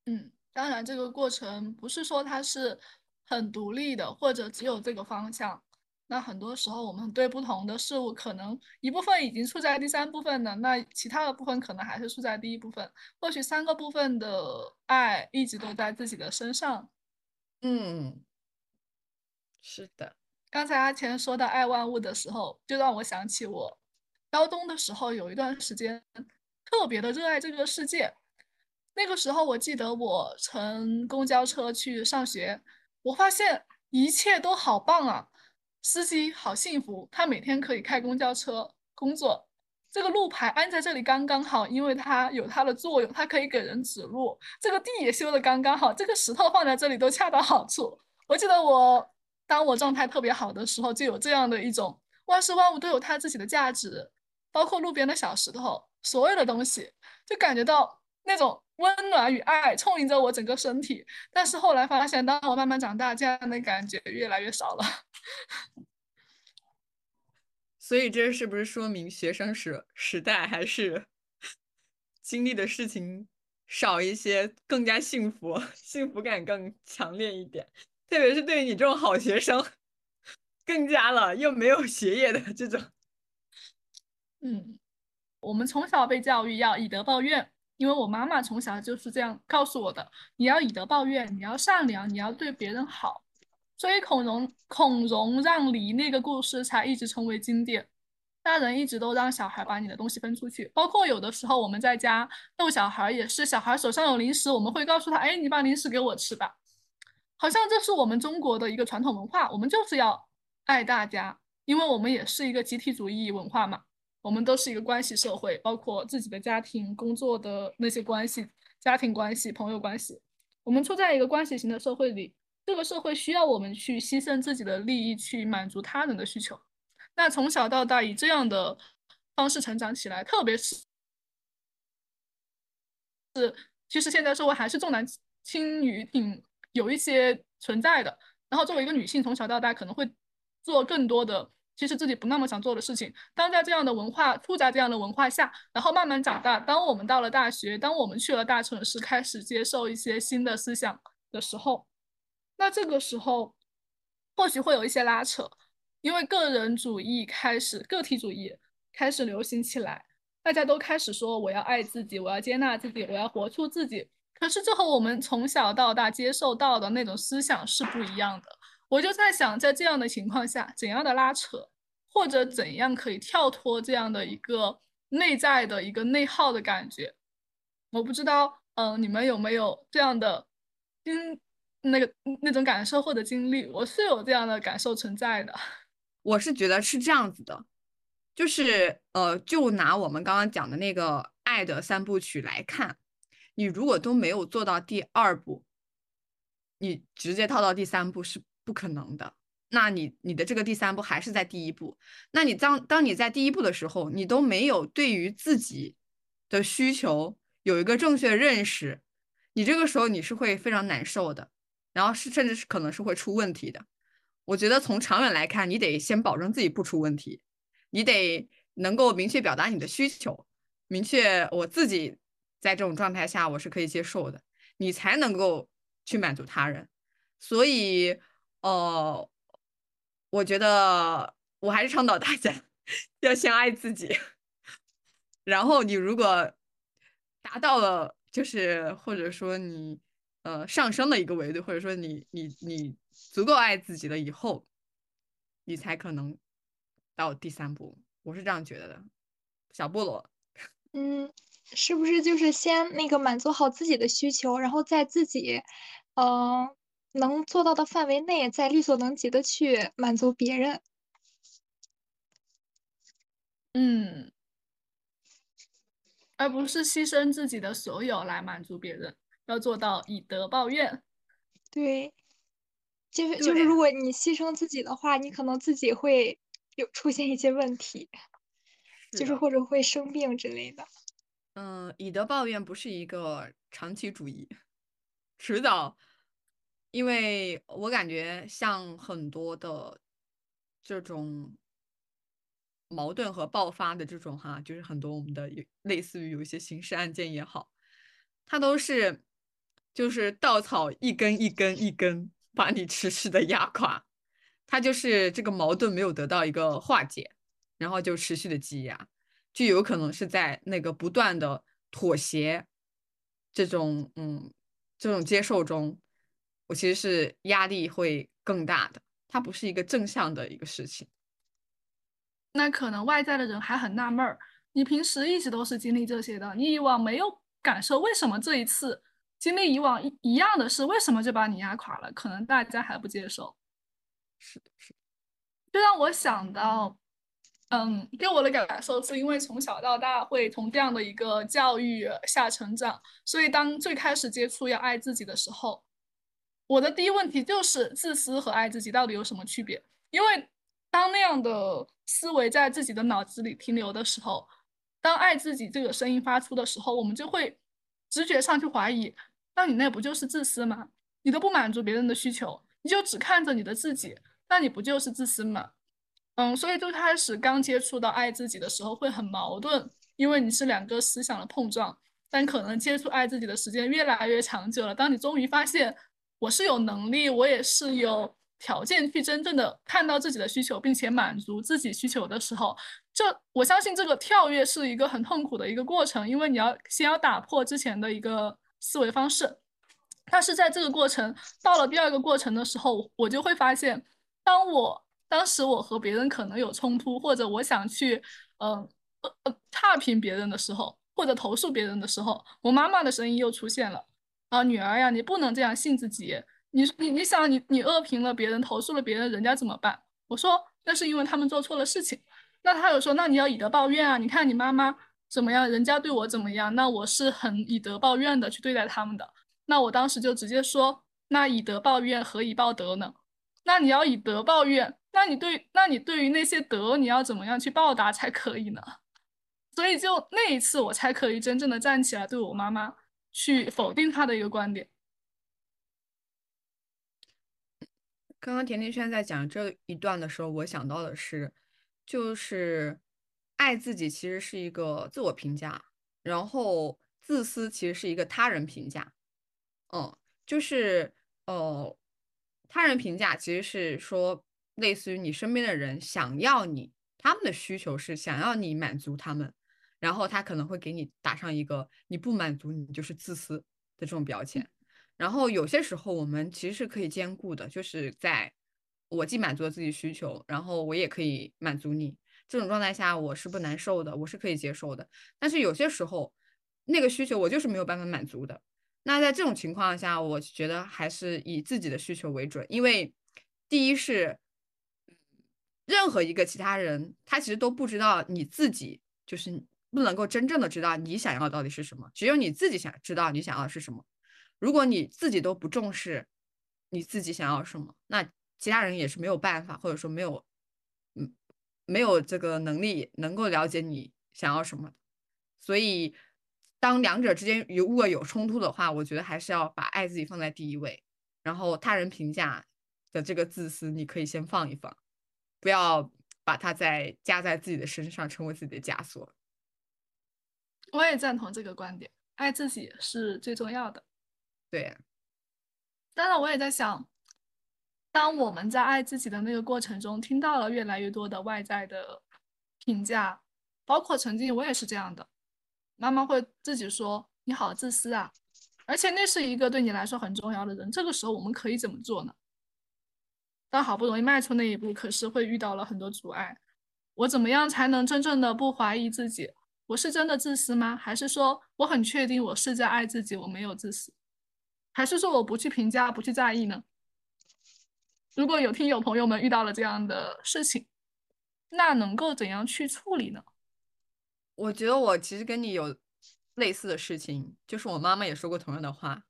嗯，当然这个过程不是说它是很独立的，或者只有这个方向。那很多时候，我们对不同的事物，可能一部分已经处在第三部分了，那其他的部分可能还是处在第一部分。或许三个部分的爱一直都在自己的身上。嗯，是的。刚才阿钱说到爱万物的时候，就让我想起我高中的时候有一段时间特别的热爱这个世界。那个时候，我记得我乘公交车去上学，我发现一切都好棒啊。司机好幸福，他每天可以开公交车工作。这个路牌安在这里刚刚好，因为它有它的作用，它可以给人指路。这个地也修的刚刚好，这个石头放在这里都恰到好处。我记得我当我状态特别好的时候，就有这样的一种万事万物都有它自己的价值，包括路边的小石头，所有的东西，就感觉到那种温暖与爱充盈着我整个身体。但是后来发现，当我慢慢长大，这样的感觉越来越少了。所以这是不是说明学生时时代还是经历的事情少一些，更加幸福，幸福感更强烈一点？特别是对于你这种好学生，更加了，又没有学业的这种。嗯，我们从小被教育要以德报怨，因为我妈妈从小就是这样告诉我的：你要以德报怨，你要善良，你要对别人好。所以孔融孔融让梨那个故事才一直成为经典。大人一直都让小孩把你的东西分出去，包括有的时候我们在家逗小孩也是，小孩手上有零食，我们会告诉他：“哎，你把零食给我吃吧。”好像这是我们中国的一个传统文化，我们就是要爱大家，因为我们也是一个集体主义文化嘛。我们都是一个关系社会，包括自己的家庭、工作的那些关系、家庭关系、朋友关系，我们处在一个关系型的社会里。这个社会需要我们去牺牲自己的利益，去满足他人的需求。那从小到大以这样的方式成长起来，特别是是，其实现在社会还是重男轻女挺有一些存在的。然后作为一个女性，从小到大可能会做更多的其实自己不那么想做的事情。当在这样的文化处在这样的文化下，然后慢慢长大，当我们到了大学，当我们去了大城市，开始接受一些新的思想的时候。那这个时候，或许会有一些拉扯，因为个人主义开始，个体主义开始流行起来，大家都开始说我要爱自己，我要接纳自己，我要活出自己。可是这和我们从小到大接受到的那种思想是不一样的。我就在想，在这样的情况下，怎样的拉扯，或者怎样可以跳脱这样的一个内在的一个内耗的感觉？我不知道，嗯，你们有没有这样的经？那个那种感受或者经历，我是有这样的感受存在的。我是觉得是这样子的，就是呃，就拿我们刚刚讲的那个爱的三部曲来看，你如果都没有做到第二步，你直接套到第三步是不可能的。那你你的这个第三步还是在第一步。那你当当你在第一步的时候，你都没有对于自己的需求有一个正确认识，你这个时候你是会非常难受的。然后是，甚至是可能是会出问题的。我觉得从长远来看，你得先保证自己不出问题，你得能够明确表达你的需求，明确我自己在这种状态下我是可以接受的，你才能够去满足他人。所以，呃，我觉得我还是倡导大家 要先爱自己，然后你如果达到了，就是或者说你。呃，上升的一个维度，或者说你你你足够爱自己了以后，你才可能到第三步。我是这样觉得的，小菠萝。嗯，是不是就是先那个满足好自己的需求，然后在自己，嗯、能做到的范围内，再力所能及的去满足别人？嗯，而不是牺牲自己的所有来满足别人，要做到以德报怨。对，就是就是，如果你牺牲自己的话，你可能自己会有出现一些问题，就是或者会生病之类的。嗯，以德报怨不是一个长期主义，迟早，因为我感觉像很多的这种矛盾和爆发的这种哈，就是很多我们的类似于有一些刑事案件也好，它都是就是稻草一根一根一根把你持续的压垮，它就是这个矛盾没有得到一个化解，然后就持续的积压。就有可能是在那个不断的妥协这种嗯这种接受中，我其实是压力会更大的，它不是一个正向的一个事情。那可能外在的人还很纳闷儿，你平时一直都是经历这些的，你以往没有感受，为什么这一次经历以往一一样的事，为什么就把你压垮了？可能大家还不接受。是的，是的，就让我想到，嗯，给我的感受是因为从小到大会从这样的一个教育下成长，所以当最开始接触要爱自己的时候，我的第一问题就是自私和爱自己到底有什么区别？因为当那样的思维在自己的脑子里停留的时候，当爱自己这个声音发出的时候，我们就会直觉上去怀疑，那你那不就是自私吗？你都不满足别人的需求，你就只看着你的自己，那你不就是自私吗？嗯，所以最开始刚接触到爱自己的时候会很矛盾，因为你是两个思想的碰撞。但可能接触爱自己的时间越来越长久了，当你终于发现我是有能力，我也是有条件去真正的看到自己的需求，并且满足自己需求的时候，这我相信这个跳跃是一个很痛苦的一个过程，因为你要先要打破之前的一个思维方式。但是在这个过程到了第二个过程的时候，我就会发现，当我当时我和别人可能有冲突，或者我想去，嗯呃呃差评别人的时候，或者投诉别人的时候，我妈妈的声音又出现了。啊，女儿呀，你不能这样信自己。你你你想，你你恶评了别人，投诉了别人，人家怎么办？我说那是因为他们做错了事情。那他有说，那你要以德报怨啊！你看你妈妈怎么样，人家对我怎么样，那我是很以德报怨的去对待他们的。那我当时就直接说，那以德报怨，何以报德呢？那你要以德报怨，那你对，那你对于那些德，你要怎么样去报答才可以呢？所以就那一次，我才可以真正的站起来，对我妈妈去否定她的一个观点。刚刚甜甜圈在讲这一段的时候，我想到的是，就是爱自己其实是一个自我评价，然后自私其实是一个他人评价。嗯，就是呃，他人评价其实是说，类似于你身边的人想要你，他们的需求是想要你满足他们，然后他可能会给你打上一个你不满足你就是自私的这种标签。然后有些时候我们其实是可以兼顾的，就是在我既满足了自己需求，然后我也可以满足你这种状态下，我是不难受的，我是可以接受的。但是有些时候那个需求我就是没有办法满足的。那在这种情况下，我觉得还是以自己的需求为准，因为第一是任何一个其他人，他其实都不知道你自己就是不能够真正的知道你想要到底是什么，只有你自己想知道你想要是什么。如果你自己都不重视你自己想要什么，那其他人也是没有办法，或者说没有，没有这个能力能够了解你想要什么。所以，当两者之间如果有冲突的话，我觉得还是要把爱自己放在第一位，然后他人评价的这个自私，你可以先放一放，不要把它再加在自己的身上，成为自己的枷锁。我也赞同这个观点，爱自己是最重要的。对，当然，我也在想，当我们在爱自己的那个过程中，听到了越来越多的外在的评价，包括曾经我也是这样的，妈妈会自己说你好自私啊，而且那是一个对你来说很重要的人，这个时候我们可以怎么做呢？当好不容易迈出那一步，可是会遇到了很多阻碍，我怎么样才能真正的不怀疑自己，我是真的自私吗？还是说我很确定我是在爱自己，我没有自私？还是说我不去评价，不去在意呢？如果有听友朋友们遇到了这样的事情，那能够怎样去处理呢？我觉得我其实跟你有类似的事情，就是我妈妈也说过同样的话，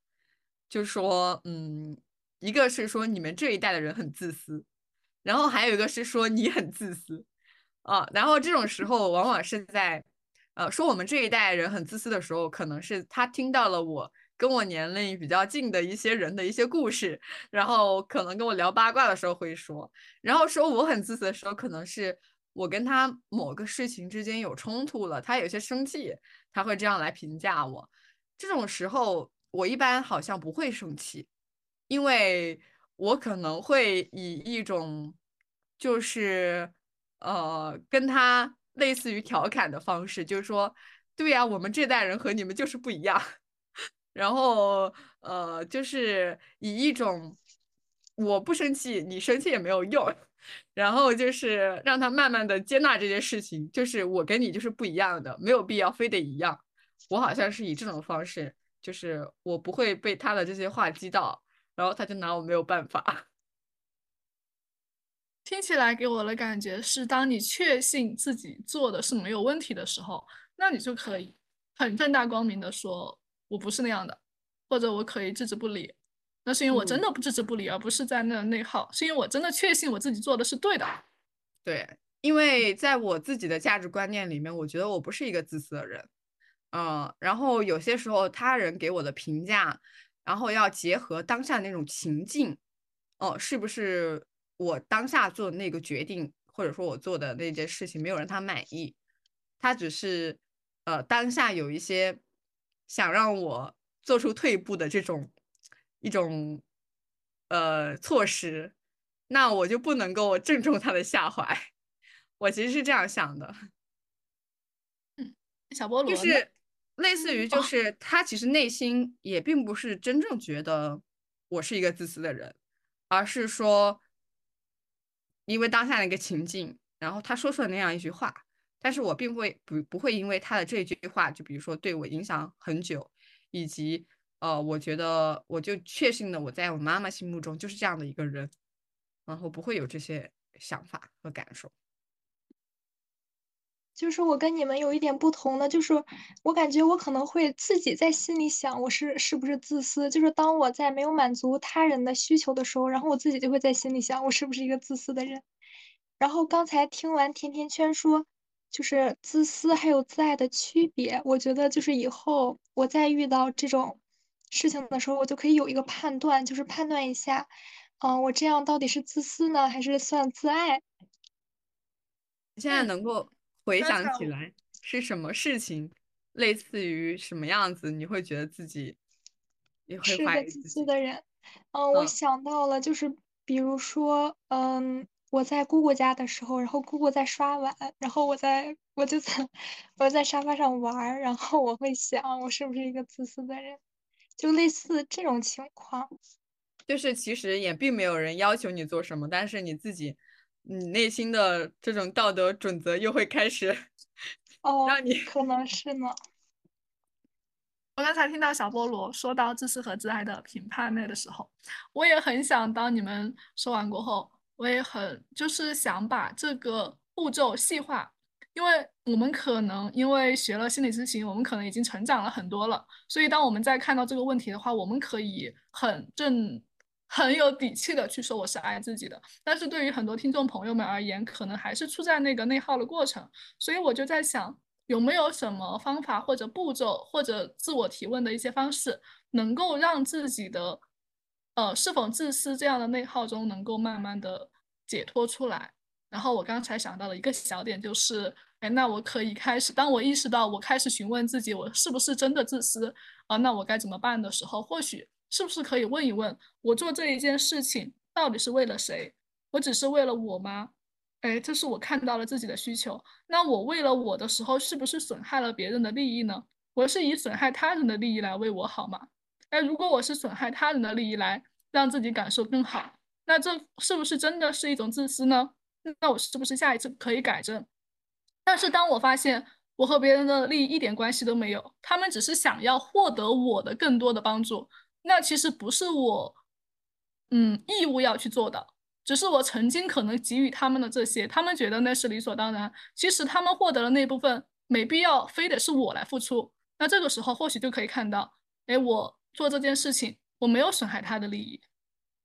就说，嗯，一个是说你们这一代的人很自私，然后还有一个是说你很自私，啊，然后这种时候往往是在，呃，说我们这一代人很自私的时候，可能是他听到了我跟我年龄比较近的一些人的一些故事，然后可能跟我聊八卦的时候会说，然后说我很自私的时候，可能是。我跟他某个事情之间有冲突了，他有些生气，他会这样来评价我。这种时候，我一般好像不会生气，因为我可能会以一种就是呃跟他类似于调侃的方式，就是说，对呀，我们这代人和你们就是不一样。然后呃，就是以一种我不生气，你生气也没有用。然后就是让他慢慢的接纳这件事情，就是我跟你就是不一样的，没有必要非得一样。我好像是以这种方式，就是我不会被他的这些话激到，然后他就拿我没有办法。听起来给我的感觉是，当你确信自己做的是没有问题的时候，那你就可以很正大光明的说，我不是那样的，或者我可以置之不理。那是因为我真的不置之不理，而不是在那内耗。是因为我真的确信我自己做的是对的。对，因为在我自己的价值观念里面，我觉得我不是一个自私的人。嗯，然后有些时候他人给我的评价，然后要结合当下那种情境，哦，是不是我当下做的那个决定，或者说我做的那件事情没有让他满意，他只是呃当下有一些想让我做出退步的这种。一种呃措施，那我就不能够正中他的下怀。我其实是这样想的，嗯，小菠萝就是类似于，就是他其实内心也并不是真正觉得我是一个自私的人，而是说因为当下的一个情境，然后他说出了那样一句话，但是我并不会不不会因为他的这句话，就比如说对我影响很久，以及。呃，我觉得我就确信了，我在我妈妈心目中就是这样的一个人，然后不会有这些想法和感受。就是我跟你们有一点不同的，就是我感觉我可能会自己在心里想，我是是不是自私？就是当我在没有满足他人的需求的时候，然后我自己就会在心里想，我是不是一个自私的人？然后刚才听完甜甜圈说，就是自私还有自爱的区别，我觉得就是以后我再遇到这种。事情的时候，我就可以有一个判断，就是判断一下，嗯，我这样到底是自私呢，还是算自爱？现在能够回想起来是什么事情，类似于什么样子，你会觉得自己也会是个自私的人。嗯，我想到了，就是比如说，嗯，我在姑姑家的时候，然后姑姑在刷碗，然后我在我就在我在沙发上玩，然后我会想，我是不是一个自私的人？就类似这种情况，就是其实也并没有人要求你做什么，但是你自己，你内心的这种道德准则又会开始，哦，让你可能是呢。我刚才听到小菠萝说到自私和自爱的评判那的时候，我也很想当你们说完过后，我也很就是想把这个步骤细化。因为我们可能因为学了心理咨询，我们可能已经成长了很多了，所以当我们在看到这个问题的话，我们可以很正、很有底气的去说我是爱自己的。但是对于很多听众朋友们而言，可能还是处在那个内耗的过程，所以我就在想，有没有什么方法或者步骤或者自我提问的一些方式，能够让自己的呃是否自私这样的内耗中能够慢慢的解脱出来。然后我刚才想到了一个小点，就是，哎，那我可以开始，当我意识到我开始询问自己，我是不是真的自私啊？那我该怎么办的时候，或许是不是可以问一问，我做这一件事情到底是为了谁？我只是为了我吗？哎，这是我看到了自己的需求。那我为了我的时候，是不是损害了别人的利益呢？我是以损害他人的利益来为我好吗？哎，如果我是损害他人的利益来让自己感受更好，那这是不是真的是一种自私呢？那我是不是下一次可以改正？但是当我发现我和别人的利益一点关系都没有，他们只是想要获得我的更多的帮助。那其实不是我，嗯，义务要去做的，只是我曾经可能给予他们的这些，他们觉得那是理所当然。其实他们获得的那部分，没必要非得是我来付出。那这个时候或许就可以看到，哎，我做这件事情，我没有损害他的利益，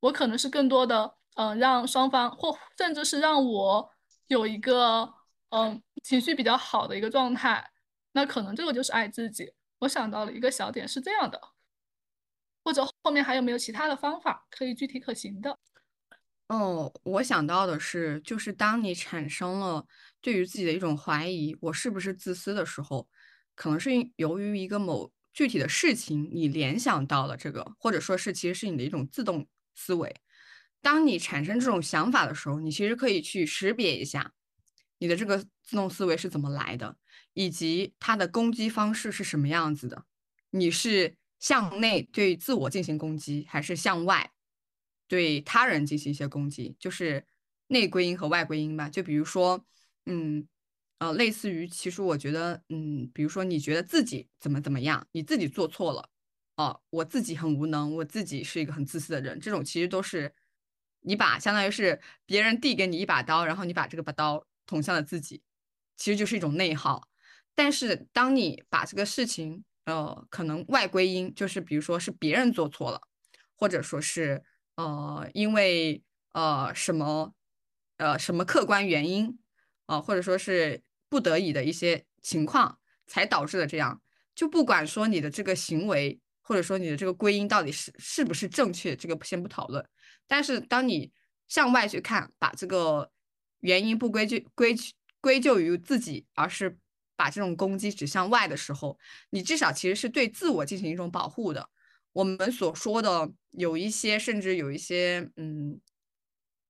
我可能是更多的，嗯，让双方或甚至是让我有一个，嗯，情绪比较好的一个状态。那可能这个就是爱自己。我想到了一个小点是这样的。或者后面还有没有其他的方法可以具体可行的？哦，我想到的是，就是当你产生了对于自己的一种怀疑，我是不是自私的时候，可能是由于一个某具体的事情，你联想到了这个，或者说是其实是你的一种自动思维。当你产生这种想法的时候，你其实可以去识别一下你的这个自动思维是怎么来的，以及它的攻击方式是什么样子的。你是。向内对自我进行攻击，还是向外对他人进行一些攻击？就是内归因和外归因吧。就比如说，嗯，呃，类似于，其实我觉得，嗯，比如说你觉得自己怎么怎么样，你自己做错了，哦，我自己很无能，我自己是一个很自私的人，这种其实都是你把相当于是别人递给你一把刀，然后你把这个把刀捅向了自己，其实就是一种内耗。但是当你把这个事情，呃，可能外归因就是，比如说是别人做错了，或者说是呃，因为呃什么呃什么客观原因啊，或者说是不得已的一些情况才导致的这样。就不管说你的这个行为，或者说你的这个归因到底是是不是正确，这个先不讨论。但是当你向外去看，把这个原因不归咎归归咎于自己，而是。把这种攻击指向外的时候，你至少其实是对自我进行一种保护的。我们所说的有一些，甚至有一些，嗯，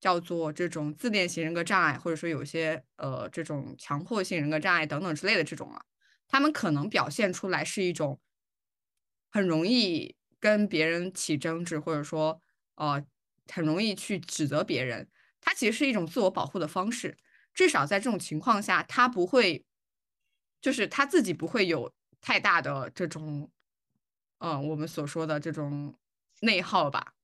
叫做这种自恋型人格障碍，或者说有些呃这种强迫性人格障碍等等之类的这种啊，他们可能表现出来是一种很容易跟别人起争执，或者说呃很容易去指责别人。它其实是一种自我保护的方式，至少在这种情况下，他不会。就是他自己不会有太大的这种，嗯，我们所说的这种内耗吧。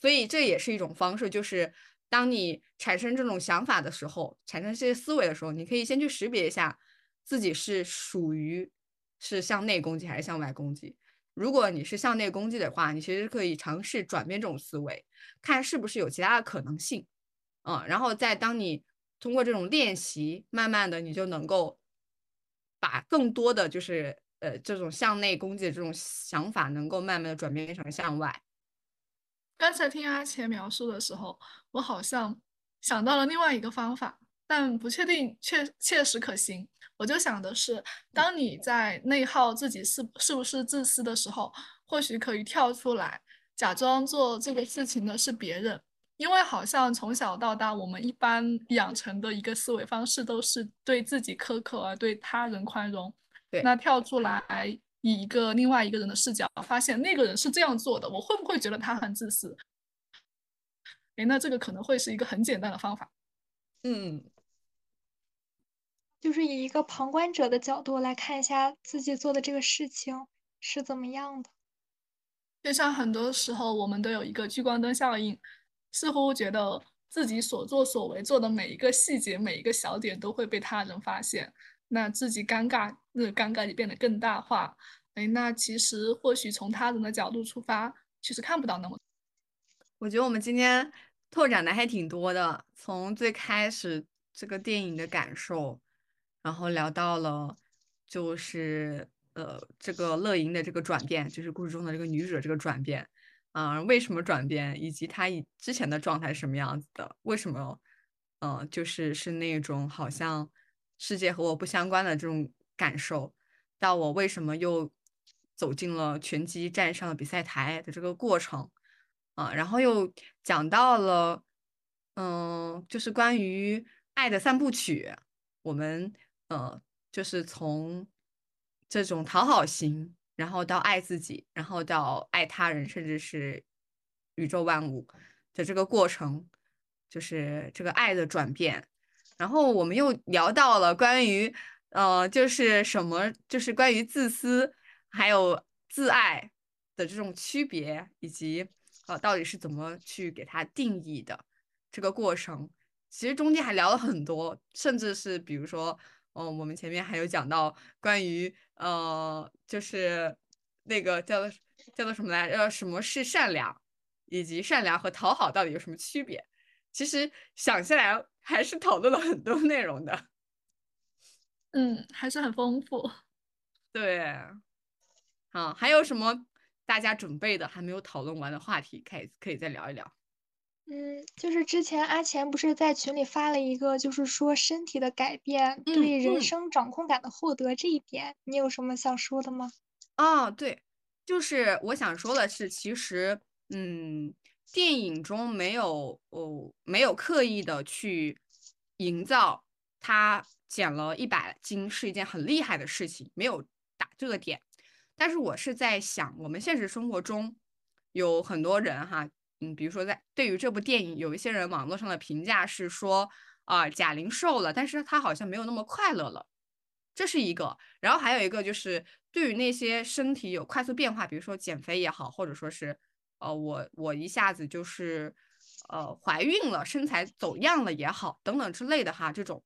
所以这也是一种方式，就是当你产生这种想法的时候，产生这些思维的时候，你可以先去识别一下自己是属于是向内攻击还是向外攻击。如果你是向内攻击的话，你其实可以尝试转变这种思维，看是不是有其他的可能性。嗯，然后再当你通过这种练习，慢慢的你就能够。把更多的就是呃这种向内攻击的这种想法，能够慢慢的转变成向外。刚才听阿钱描述的时候，我好像想到了另外一个方法，但不确定确切实可行。我就想的是，当你在内耗自己是是不是自私的时候，或许可以跳出来，假装做这个事情的是别人。因为好像从小到大，我们一般养成的一个思维方式都是对自己苛刻，而对他人宽容。对，那跳出来以一个另外一个人的视角，发现那个人是这样做的，我会不会觉得他很自私？哎，那这个可能会是一个很简单的方法。嗯，就是以一个旁观者的角度来看一下自己做的这个事情是怎么样的。就像很多时候我们都有一个聚光灯效应。似乎觉得自己所作所为做的每一个细节、每一个小点都会被他人发现，那自己尴尬，那个尴尬就变得更大化。哎，那其实或许从他人的角度出发，其实看不到那么。我觉得我们今天拓展的还挺多的，从最开始这个电影的感受，然后聊到了就是呃这个乐莹的这个转变，就是故事中的这个女主的这个转变。啊，为什么转变，以及她以之前的状态是什么样子的？为什么，嗯，就是是那种好像世界和我不相关的这种感受，到我为什么又走进了拳击，站上了比赛台的这个过程，啊，然后又讲到了，嗯，就是关于爱的三部曲，我们，呃，就是从这种讨好型。然后到爱自己，然后到爱他人，甚至是宇宙万物的这个过程，就是这个爱的转变。然后我们又聊到了关于呃，就是什么，就是关于自私还有自爱的这种区别，以及呃，到底是怎么去给它定义的这个过程。其实中间还聊了很多，甚至是比如说，嗯，我们前面还有讲到关于呃，就是那个叫做叫做什么来着？什么是善良，以及善良和讨好到底有什么区别？其实想下来还是讨论了很多内容的。嗯，还是很丰富。对，好，还有什么大家准备的还没有讨论完的话题，可以可以再聊一聊。嗯，就是之前阿钱不是在群里发了一个，就是说身体的改变对人生掌控感的获得这一点，你有什么想说的吗？哦，对，就是我想说的是，其实，嗯，电影中没有哦，没有刻意的去营造他。减了一百斤是一件很厉害的事情，没有打这个点。但是我是在想，我们现实生活中有很多人哈，嗯，比如说在对于这部电影，有一些人网络上的评价是说啊，贾玲瘦了，但是她好像没有那么快乐了，这是一个。然后还有一个就是对于那些身体有快速变化，比如说减肥也好，或者说是呃我我一下子就是呃怀孕了，身材走样了也好，等等之类的哈，这种。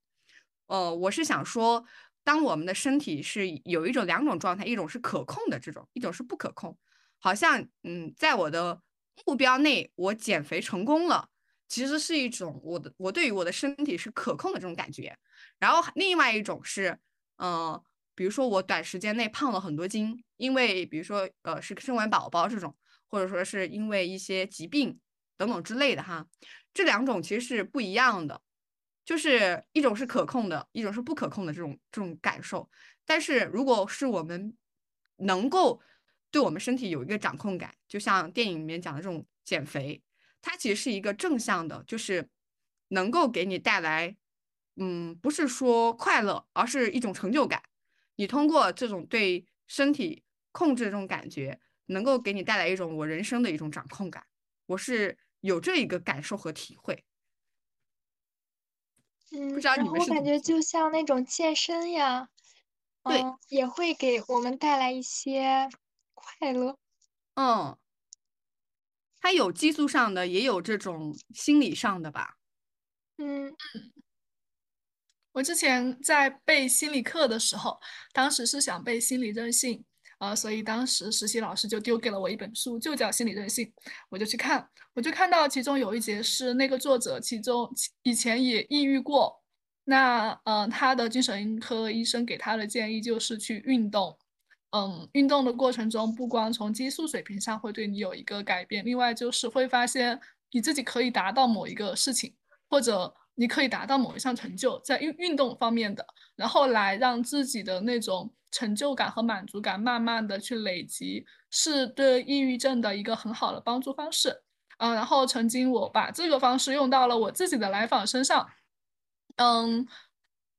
呃，我是想说，当我们的身体是有一种两种状态，一种是可控的这种，一种是不可控。好像，嗯，在我的目标内，我减肥成功了，其实是一种我的我对于我的身体是可控的这种感觉。然后另外一种是，嗯，比如说我短时间内胖了很多斤，因为比如说呃是生完宝宝这种，或者说是因为一些疾病等等之类的哈，这两种其实是不一样的。就是一种是可控的，一种是不可控的这种这种感受。但是如果是我们能够对我们身体有一个掌控感，就像电影里面讲的这种减肥，它其实是一个正向的，就是能够给你带来，嗯，不是说快乐，而是一种成就感。你通过这种对身体控制的这种感觉，能够给你带来一种我人生的一种掌控感。我是有这一个感受和体会。嗯，然后我感觉就像那种健身呀，对，也会给我们带来一些快乐。嗯，它有激素上的，也有这种心理上的吧。嗯嗯，我之前在背心理课的时候，当时是想背心理韧性。呃，所以当时实习老师就丢给了我一本书，就叫《心理韧性》，我就去看，我就看到其中有一节是那个作者，其中以前也抑郁过，那嗯，他的精神科医生给他的建议就是去运动，嗯，运动的过程中，不光从激素水平上会对你有一个改变，另外就是会发现你自己可以达到某一个事情，或者你可以达到某一项成就，在运运动方面的，然后来让自己的那种。成就感和满足感慢慢的去累积，是对抑郁症的一个很好的帮助方式。嗯，然后曾经我把这个方式用到了我自己的来访身上。嗯，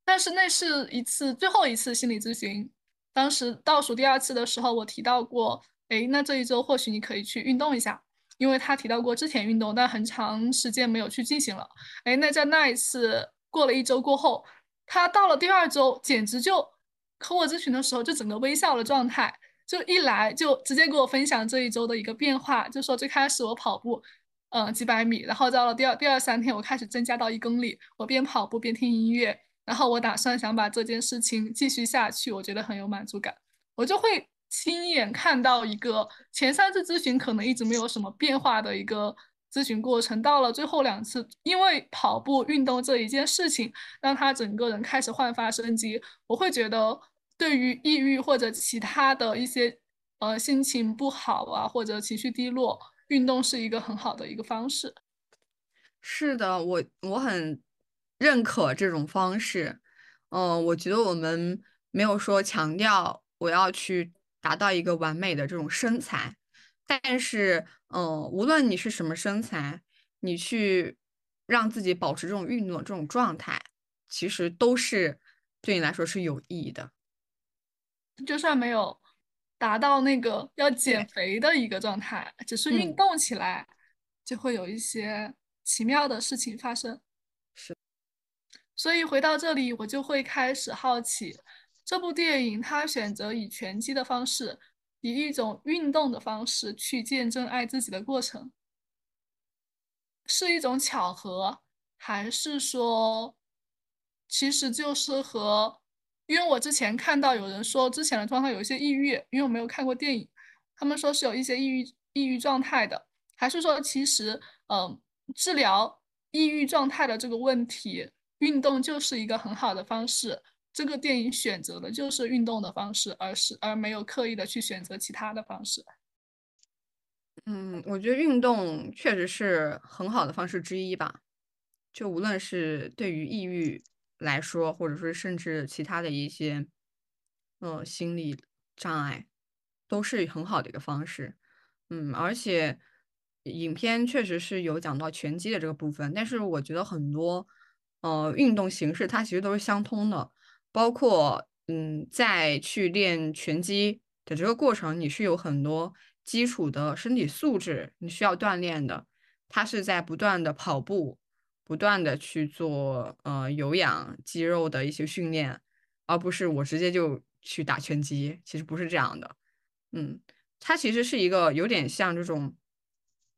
但是那是一次最后一次心理咨询，当时倒数第二次的时候，我提到过，哎，那这一周或许你可以去运动一下，因为他提到过之前运动，但很长时间没有去进行了。哎，那在那一次过了一周过后，他到了第二周，简直就。和我咨询的时候，就整个微笑的状态，就一来就直接给我分享这一周的一个变化，就说最开始我跑步，嗯，几百米，然后到了第二第二三天，我开始增加到一公里，我边跑步边听音乐，然后我打算想把这件事情继续下去，我觉得很有满足感，我就会亲眼看到一个前三次咨询可能一直没有什么变化的一个。咨询过程到了最后两次，因为跑步运动这一件事情，让他整个人开始焕发生机。我会觉得，对于抑郁或者其他的一些呃心情不好啊，或者情绪低落，运动是一个很好的一个方式。是的，我我很认可这种方式。嗯，我觉得我们没有说强调我要去达到一个完美的这种身材。但是，嗯，无论你是什么身材，你去让自己保持这种运动这种状态，其实都是对你来说是有意义的。就算没有达到那个要减肥的一个状态，只是运动起来，就会有一些奇妙的事情发生。是。所以回到这里，我就会开始好奇，这部电影它选择以拳击的方式，以一种运动的方式去见证爱自己的过程，是一种巧合，还是说，其实就是和，因为我之前看到有人说之前的状态有一些抑郁，因为我没有看过电影，他们说是有一些抑郁抑郁状态的，还是说其实，嗯，治疗抑郁状态的这个问题。运动就是一个很好的方式。这个电影选择的就是运动的方式，而是而没有刻意的去选择其他的方式。嗯，我觉得运动确实是很好的方式之一吧。就无论是对于抑郁来说，或者说甚至其他的一些，呃，心理障碍，都是很好的一个方式。嗯，而且影片确实是有讲到拳击的这个部分，但是我觉得很多。呃，运动形式它其实都是相通的，包括嗯，在去练拳击的这个过程，你是有很多基础的身体素质你需要锻炼的。它是在不断的跑步，不断的去做呃有氧肌肉的一些训练，而不是我直接就去打拳击。其实不是这样的，嗯，它其实是一个有点像这种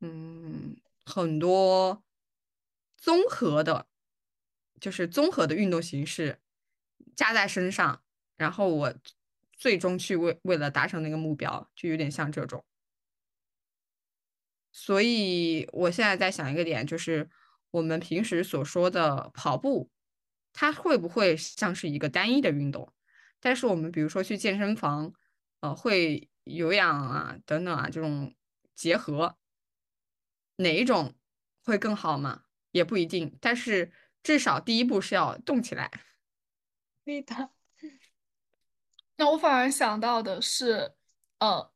嗯很多综合的。就是综合的运动形式加在身上，然后我最终去为为了达成那个目标，就有点像这种。所以我现在在想一个点，就是我们平时所说的跑步，它会不会像是一个单一的运动？但是我们比如说去健身房，呃，会有氧啊等等啊这种结合，哪一种会更好嘛？也不一定，但是。至少第一步是要动起来。对的。那我反而想到的是，呃，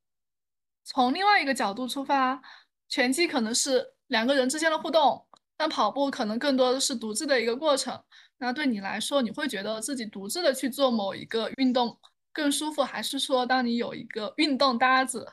从另外一个角度出发，拳击可能是两个人之间的互动，但跑步可能更多的是独自的一个过程。那对你来说，你会觉得自己独自的去做某一个运动更舒服，还是说当你有一个运动搭子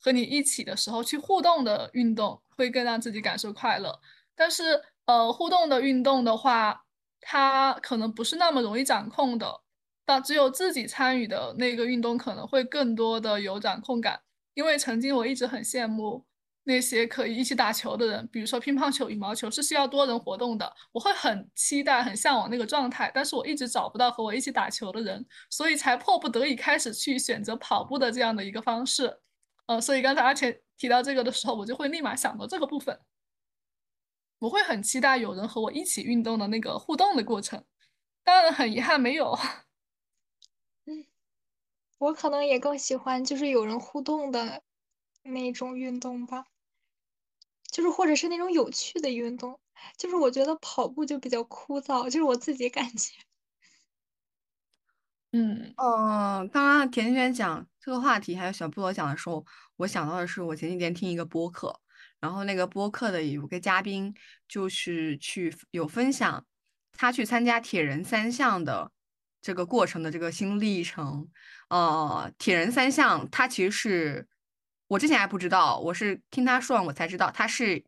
和你一起的时候去互动的运动会更让自己感受快乐？但是。呃，互动的运动的话，它可能不是那么容易掌控的。但只有自己参与的那个运动，可能会更多的有掌控感。因为曾经我一直很羡慕那些可以一起打球的人，比如说乒乓球、羽毛球是需要多人活动的，我会很期待、很向往那个状态。但是我一直找不到和我一起打球的人，所以才迫不得已开始去选择跑步的这样的一个方式。呃，所以刚才阿钱提到这个的时候，我就会立马想到这个部分。我会很期待有人和我一起运动的那个互动的过程，当然很遗憾没有。嗯，我可能也更喜欢就是有人互动的那种运动吧，就是或者是那种有趣的运动，就是我觉得跑步就比较枯燥，就是我自己感觉。嗯哦，刚刚甜甜讲这个话题，还有小菠萝讲的时候，我想到的是我前几天听一个播客。然后那个播客的有个嘉宾，就是去有分享他去参加铁人三项的这个过程的这个新历程。呃，铁人三项它其实是我之前还不知道，我是听他说完我才知道，它是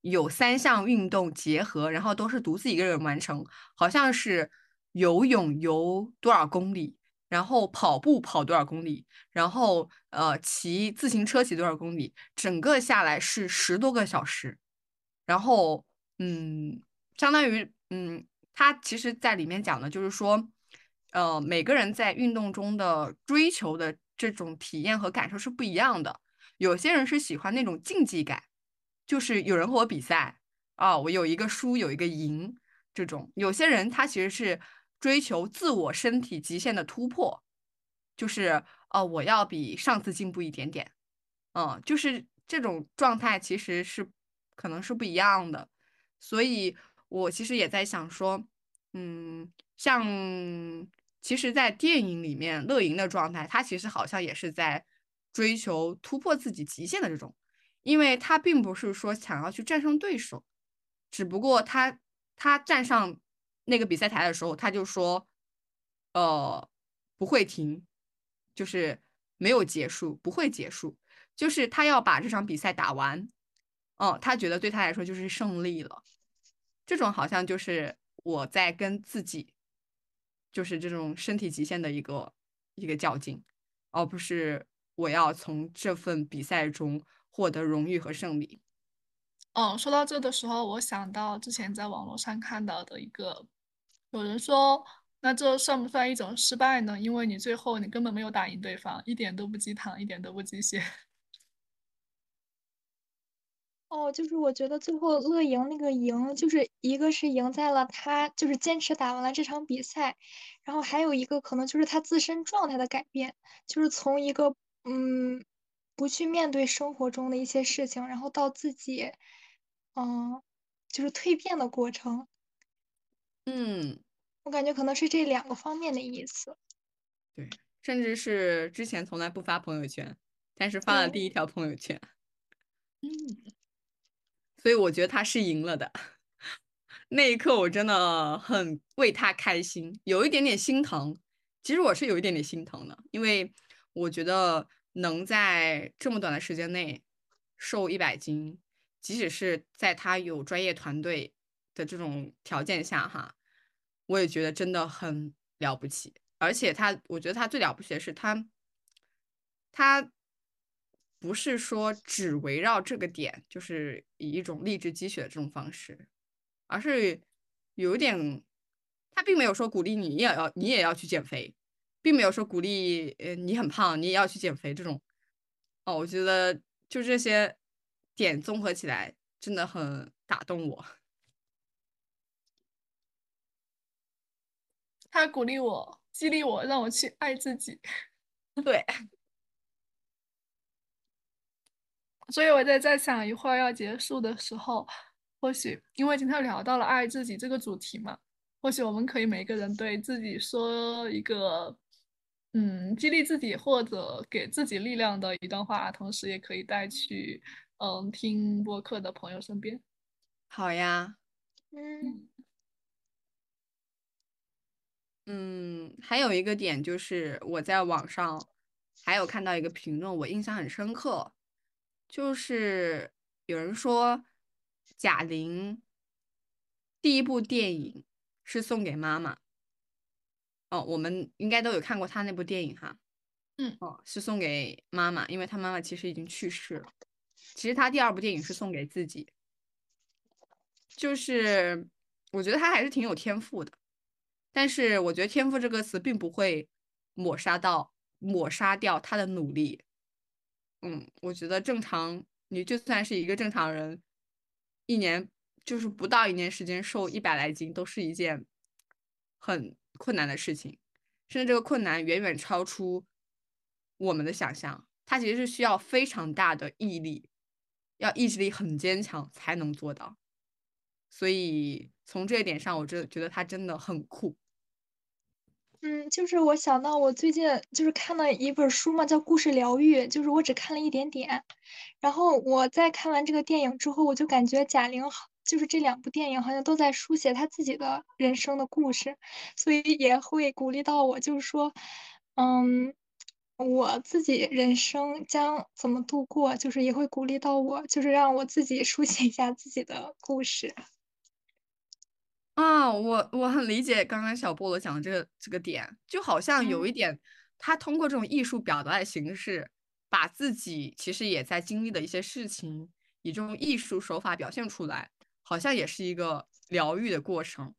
有三项运动结合，然后都是独自一个人完成，好像是游泳游多少公里。然后跑步跑多少公里，然后呃骑自行车骑多少公里，整个下来是十多个小时。然后嗯，相当于嗯，他其实在里面讲的就是说，呃，每个人在运动中的追求的这种体验和感受是不一样的。有些人是喜欢那种竞技感，就是有人和我比赛啊，我有一个输有一个赢这种。有些人他其实是。追求自我身体极限的突破，就是哦，我要比上次进步一点点，嗯，就是这种状态其实是可能是不一样的。所以我其实也在想说，嗯，像其实，在电影里面乐莹的状态，他其实好像也是在追求突破自己极限的这种，因为他并不是说想要去战胜对手，只不过他他站上。那个比赛台的时候，他就说：“呃，不会停，就是没有结束，不会结束，就是他要把这场比赛打完。哦，他觉得对他来说就是胜利了。这种好像就是我在跟自己，就是这种身体极限的一个一个较劲，而不是我要从这份比赛中获得荣誉和胜利。嗯，说到这的时候，我想到之前在网络上看到的一个，有人说，那这算不算一种失败呢？因为你最后你根本没有打赢对方，一点都不鸡汤，一点都不鸡血。哦，就是我觉得最后乐莹那个赢，就是一个是赢在了他就是坚持打完了这场比赛，然后还有一个可能就是他自身状态的改变，就是从一个嗯不去面对生活中的一些事情，然后到自己嗯就是蜕变的过程。嗯，我感觉可能是这两个方面的意思。对，甚至是之前从来不发朋友圈，但是发了第一条朋友圈。嗯。所以我觉得他是赢了的，那一刻我真的很为他开心，有一点点心疼。其实我是有一点点心疼的，因为我觉得能在这么短的时间内瘦一百斤，即使是在他有专业团队的这种条件下，哈，我也觉得真的很了不起。而且他，我觉得他最了不起的是他，他。不是说只围绕这个点，就是以一种励志积雪的这种方式，而是有点，他并没有说鼓励你也要你也要去减肥，并没有说鼓励呃你很胖你也要去减肥这种。哦，我觉得就这些点综合起来，真的很打动我。他鼓励我，激励我，让我去爱自己。对。所以我在在想，一会儿要结束的时候，或许因为今天聊到了爱自己这个主题嘛，或许我们可以每个人对自己说一个，嗯，激励自己或者给自己力量的一段话，同时也可以带去，嗯，听播客的朋友身边。好呀，嗯，嗯，还有一个点就是我在网上还有看到一个评论，我印象很深刻。就是有人说，贾玲第一部电影是送给妈妈。哦，我们应该都有看过她那部电影哈。嗯，哦，是送给妈妈，因为她妈妈其实已经去世了。其实他第二部电影是送给自己。就是我觉得他还是挺有天赋的，但是我觉得“天赋”这个词并不会抹杀到抹杀掉他的努力。嗯，我觉得正常，你就算是一个正常人，一年就是不到一年时间瘦一百来斤，都是一件很困难的事情，甚至这个困难远远超出我们的想象。它其实是需要非常大的毅力，要意志力很坚强才能做到。所以从这一点上，我真的觉得他真的很酷。嗯，就是我想到我最近就是看了一本书嘛，叫《故事疗愈》，就是我只看了一点点。然后我在看完这个电影之后，我就感觉贾玲好，就是这两部电影好像都在书写她自己的人生的故事，所以也会鼓励到我，就是说，嗯，我自己人生将怎么度过，就是也会鼓励到我，就是让我自己书写一下自己的故事。啊，我我很理解刚刚小菠萝讲的这个这个点，就好像有一点，他通过这种艺术表达的形式，把自己其实也在经历的一些事情，以这种艺术手法表现出来，好像也是一个疗愈的过程。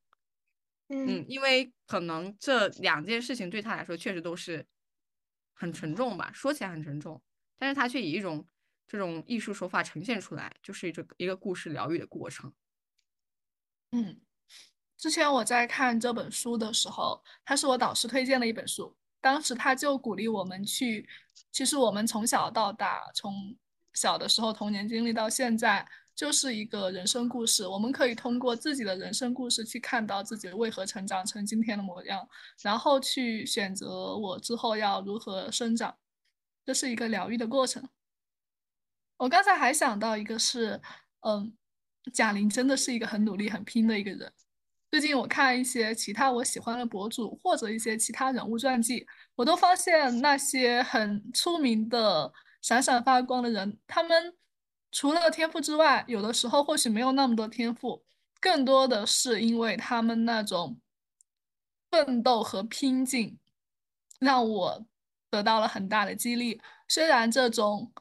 嗯，因为可能这两件事情对他来说确实都是很沉重吧，说起来很沉重，但是他却以一种这种艺术手法呈现出来，就是这个一个故事疗愈的过程。嗯。之前我在看这本书的时候，它是我导师推荐的一本书。当时他就鼓励我们去，其实我们从小到大，从小的时候童年经历到现在，就是一个人生故事。我们可以通过自己的人生故事去看到自己为何成长成今天的模样，然后去选择我之后要如何生长。这是一个疗愈的过程。我刚才还想到一个是，嗯，贾玲真的是一个很努力、很拼的一个人。最近我看一些其他我喜欢的博主或者一些其他人物传记，我都发现那些很出名的闪闪发光的人，他们除了天赋之外，有的时候或许没有那么多天赋，更多的是因为他们那种奋斗和拼劲，让我得到了很大的激励。虽然这种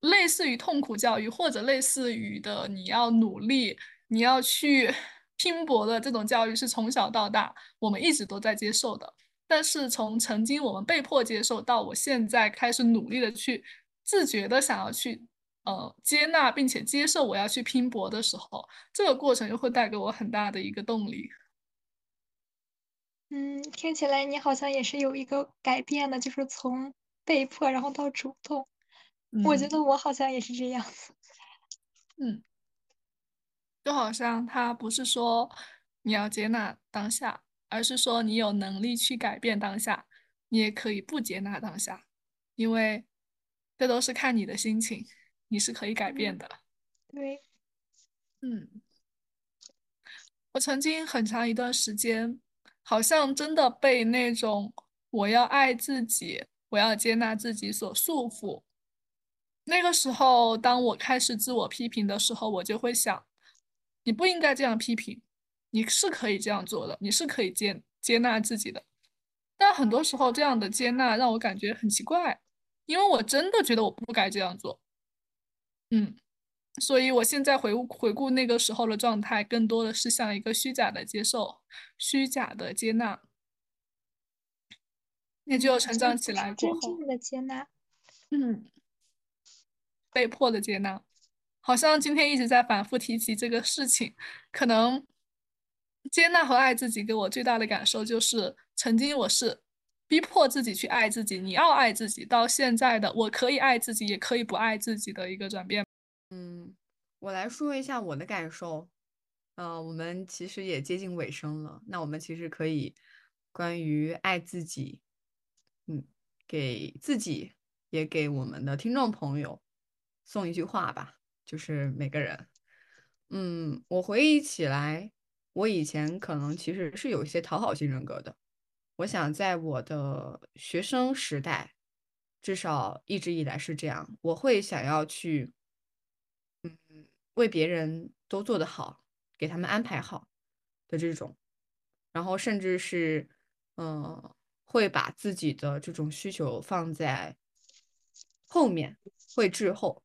类似于痛苦教育，或者类似于的你要努力、你要去 拼搏的这种教育，是从小到大我们一直都在接受的。但是从曾经我们被迫接受到我现在开始努力的去自觉的想要去呃接纳并且接受我要去拼搏的时候，这个过程又会带给我很大的一个动力。嗯，听起来你好像也是有一个改变的，就是从被迫然后到主动。我觉得我好像也是这样子。嗯，就好像他不是说你要接纳当下，而是说你有能力去改变当下，你也可以不接纳当下，因为这都是看你的心情，你是可以改变的。对，嗯，我曾经很长一段时间。好像真的被那种我要爱自己，我要接纳自己所束缚。那个时候，当我开始自我批评的时候，我就会想，你不应该这样批评，你是可以这样做的，你是可以接接纳自己的。但很多时候，这样的接纳让我感觉很奇怪，因为我真的觉得我不该这样做。嗯。所以，我现在回顾回顾那个时候的状态，更多的是像一个虚假的接受、虚假的接纳。也只有成长起来过后，真正的接纳，嗯，被迫的接纳，好像今天一直在反复提及这个事情。可能接纳和爱自己给我最大的感受就是，曾经我是逼迫自己去爱自己，你要爱自己，到现在的我可以爱自己，也可以不爱自己的一个转变。嗯，我来说一下我的感受。呃，我们其实也接近尾声了，那我们其实可以关于爱自己，嗯，给自己也给我们的听众朋友送一句话吧，就是每个人，嗯，我回忆起来，我以前可能其实是有一些讨好型人格的。我想在我的学生时代，至少一直以来是这样，我会想要去。嗯，为别人都做得好，给他们安排好的这种，然后甚至是，嗯，会把自己的这种需求放在后面，会滞后。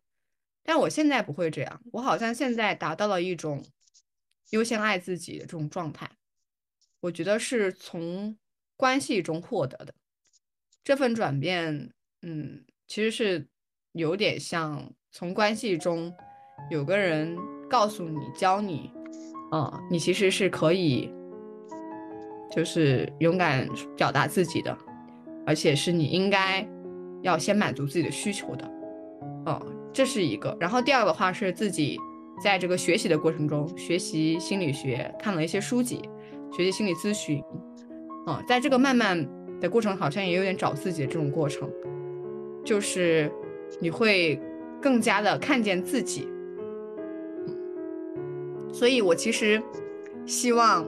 但我现在不会这样，我好像现在达到了一种优先爱自己的这种状态。我觉得是从关系中获得的这份转变，嗯，其实是有点像从关系中。有个人告诉你、教你，嗯，你其实是可以，就是勇敢表达自己的，而且是你应该要先满足自己的需求的，嗯，这是一个。然后第二个话是自己在这个学习的过程中，学习心理学，看了一些书籍，学习心理咨询，嗯，在这个慢慢的过程，好像也有点找自己的这种过程，就是你会更加的看见自己。所以，我其实希望，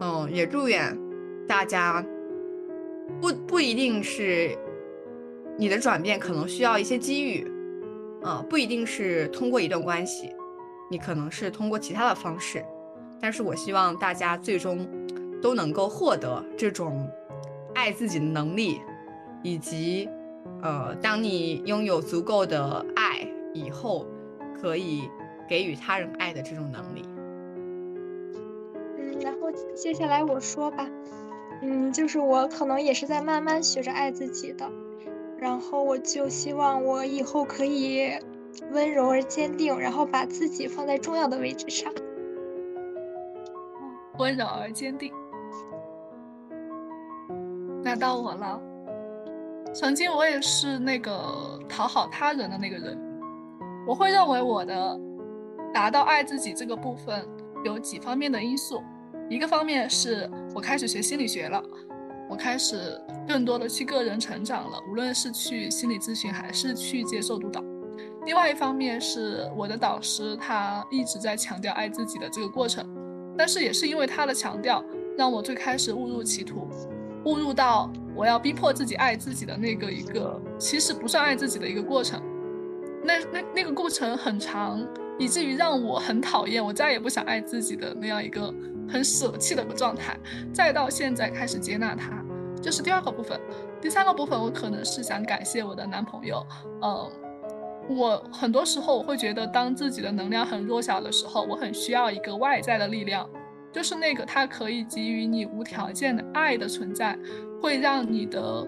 嗯，也祝愿大家，不不一定是你的转变，可能需要一些机遇，啊，不一定是通过一段关系，你可能是通过其他的方式，但是我希望大家最终都能够获得这种爱自己的能力，以及，呃，当你拥有足够的爱以后，可以给予他人爱的这种能力。嗯，然后接下来我说吧，嗯，就是我可能也是在慢慢学着爱自己的，然后我就希望我以后可以温柔而坚定，然后把自己放在重要的位置上。温柔而坚定。那到我了，曾经我也是那个讨好他人的那个人，我会认为我的达到爱自己这个部分有几方面的因素。一个方面是我开始学心理学了，我开始更多的去个人成长了，无论是去心理咨询还是去接受督导。另外一方面是我的导师他一直在强调爱自己的这个过程，但是也是因为他的强调，让我最开始误入歧途，误入到我要逼迫自己爱自己的那个一个其实不算爱自己的一个过程。那那那个过程很长，以至于让我很讨厌，我再也不想爱自己的那样一个很舍弃的一个状态。再到现在开始接纳他，这是第二个部分。第三个部分，我可能是想感谢我的男朋友。嗯，我很多时候我会觉得，当自己的能量很弱小的时候，我很需要一个外在的力量，就是那个他可以给予你无条件的爱的存在，会让你的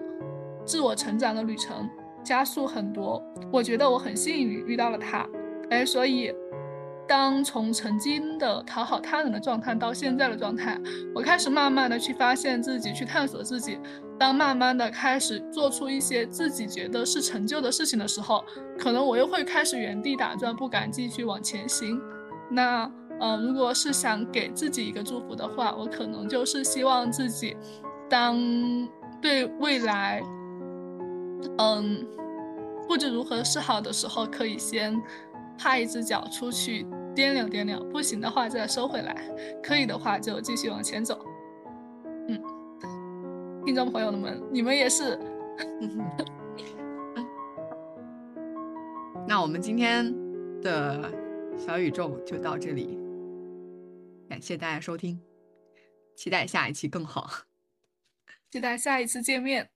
自我成长的旅程。加速很多，我觉得我很幸运遇到了他，哎，所以当从曾经的讨好他人的状态到现在的状态，我开始慢慢的去发现自己，去探索自己。当慢慢的开始做出一些自己觉得是成就的事情的时候，可能我又会开始原地打转，不敢继续往前行。那呃，如果是想给自己一个祝福的话，我可能就是希望自己，当对未来。嗯，不知如何是好的时候，可以先踏一只脚出去掂量掂量，不行的话再收回来，可以的话就继续往前走。嗯，听众朋友们，你们也是。那我们今天的小宇宙就到这里，感谢大家收听，期待下一期更好，期待下一次见面。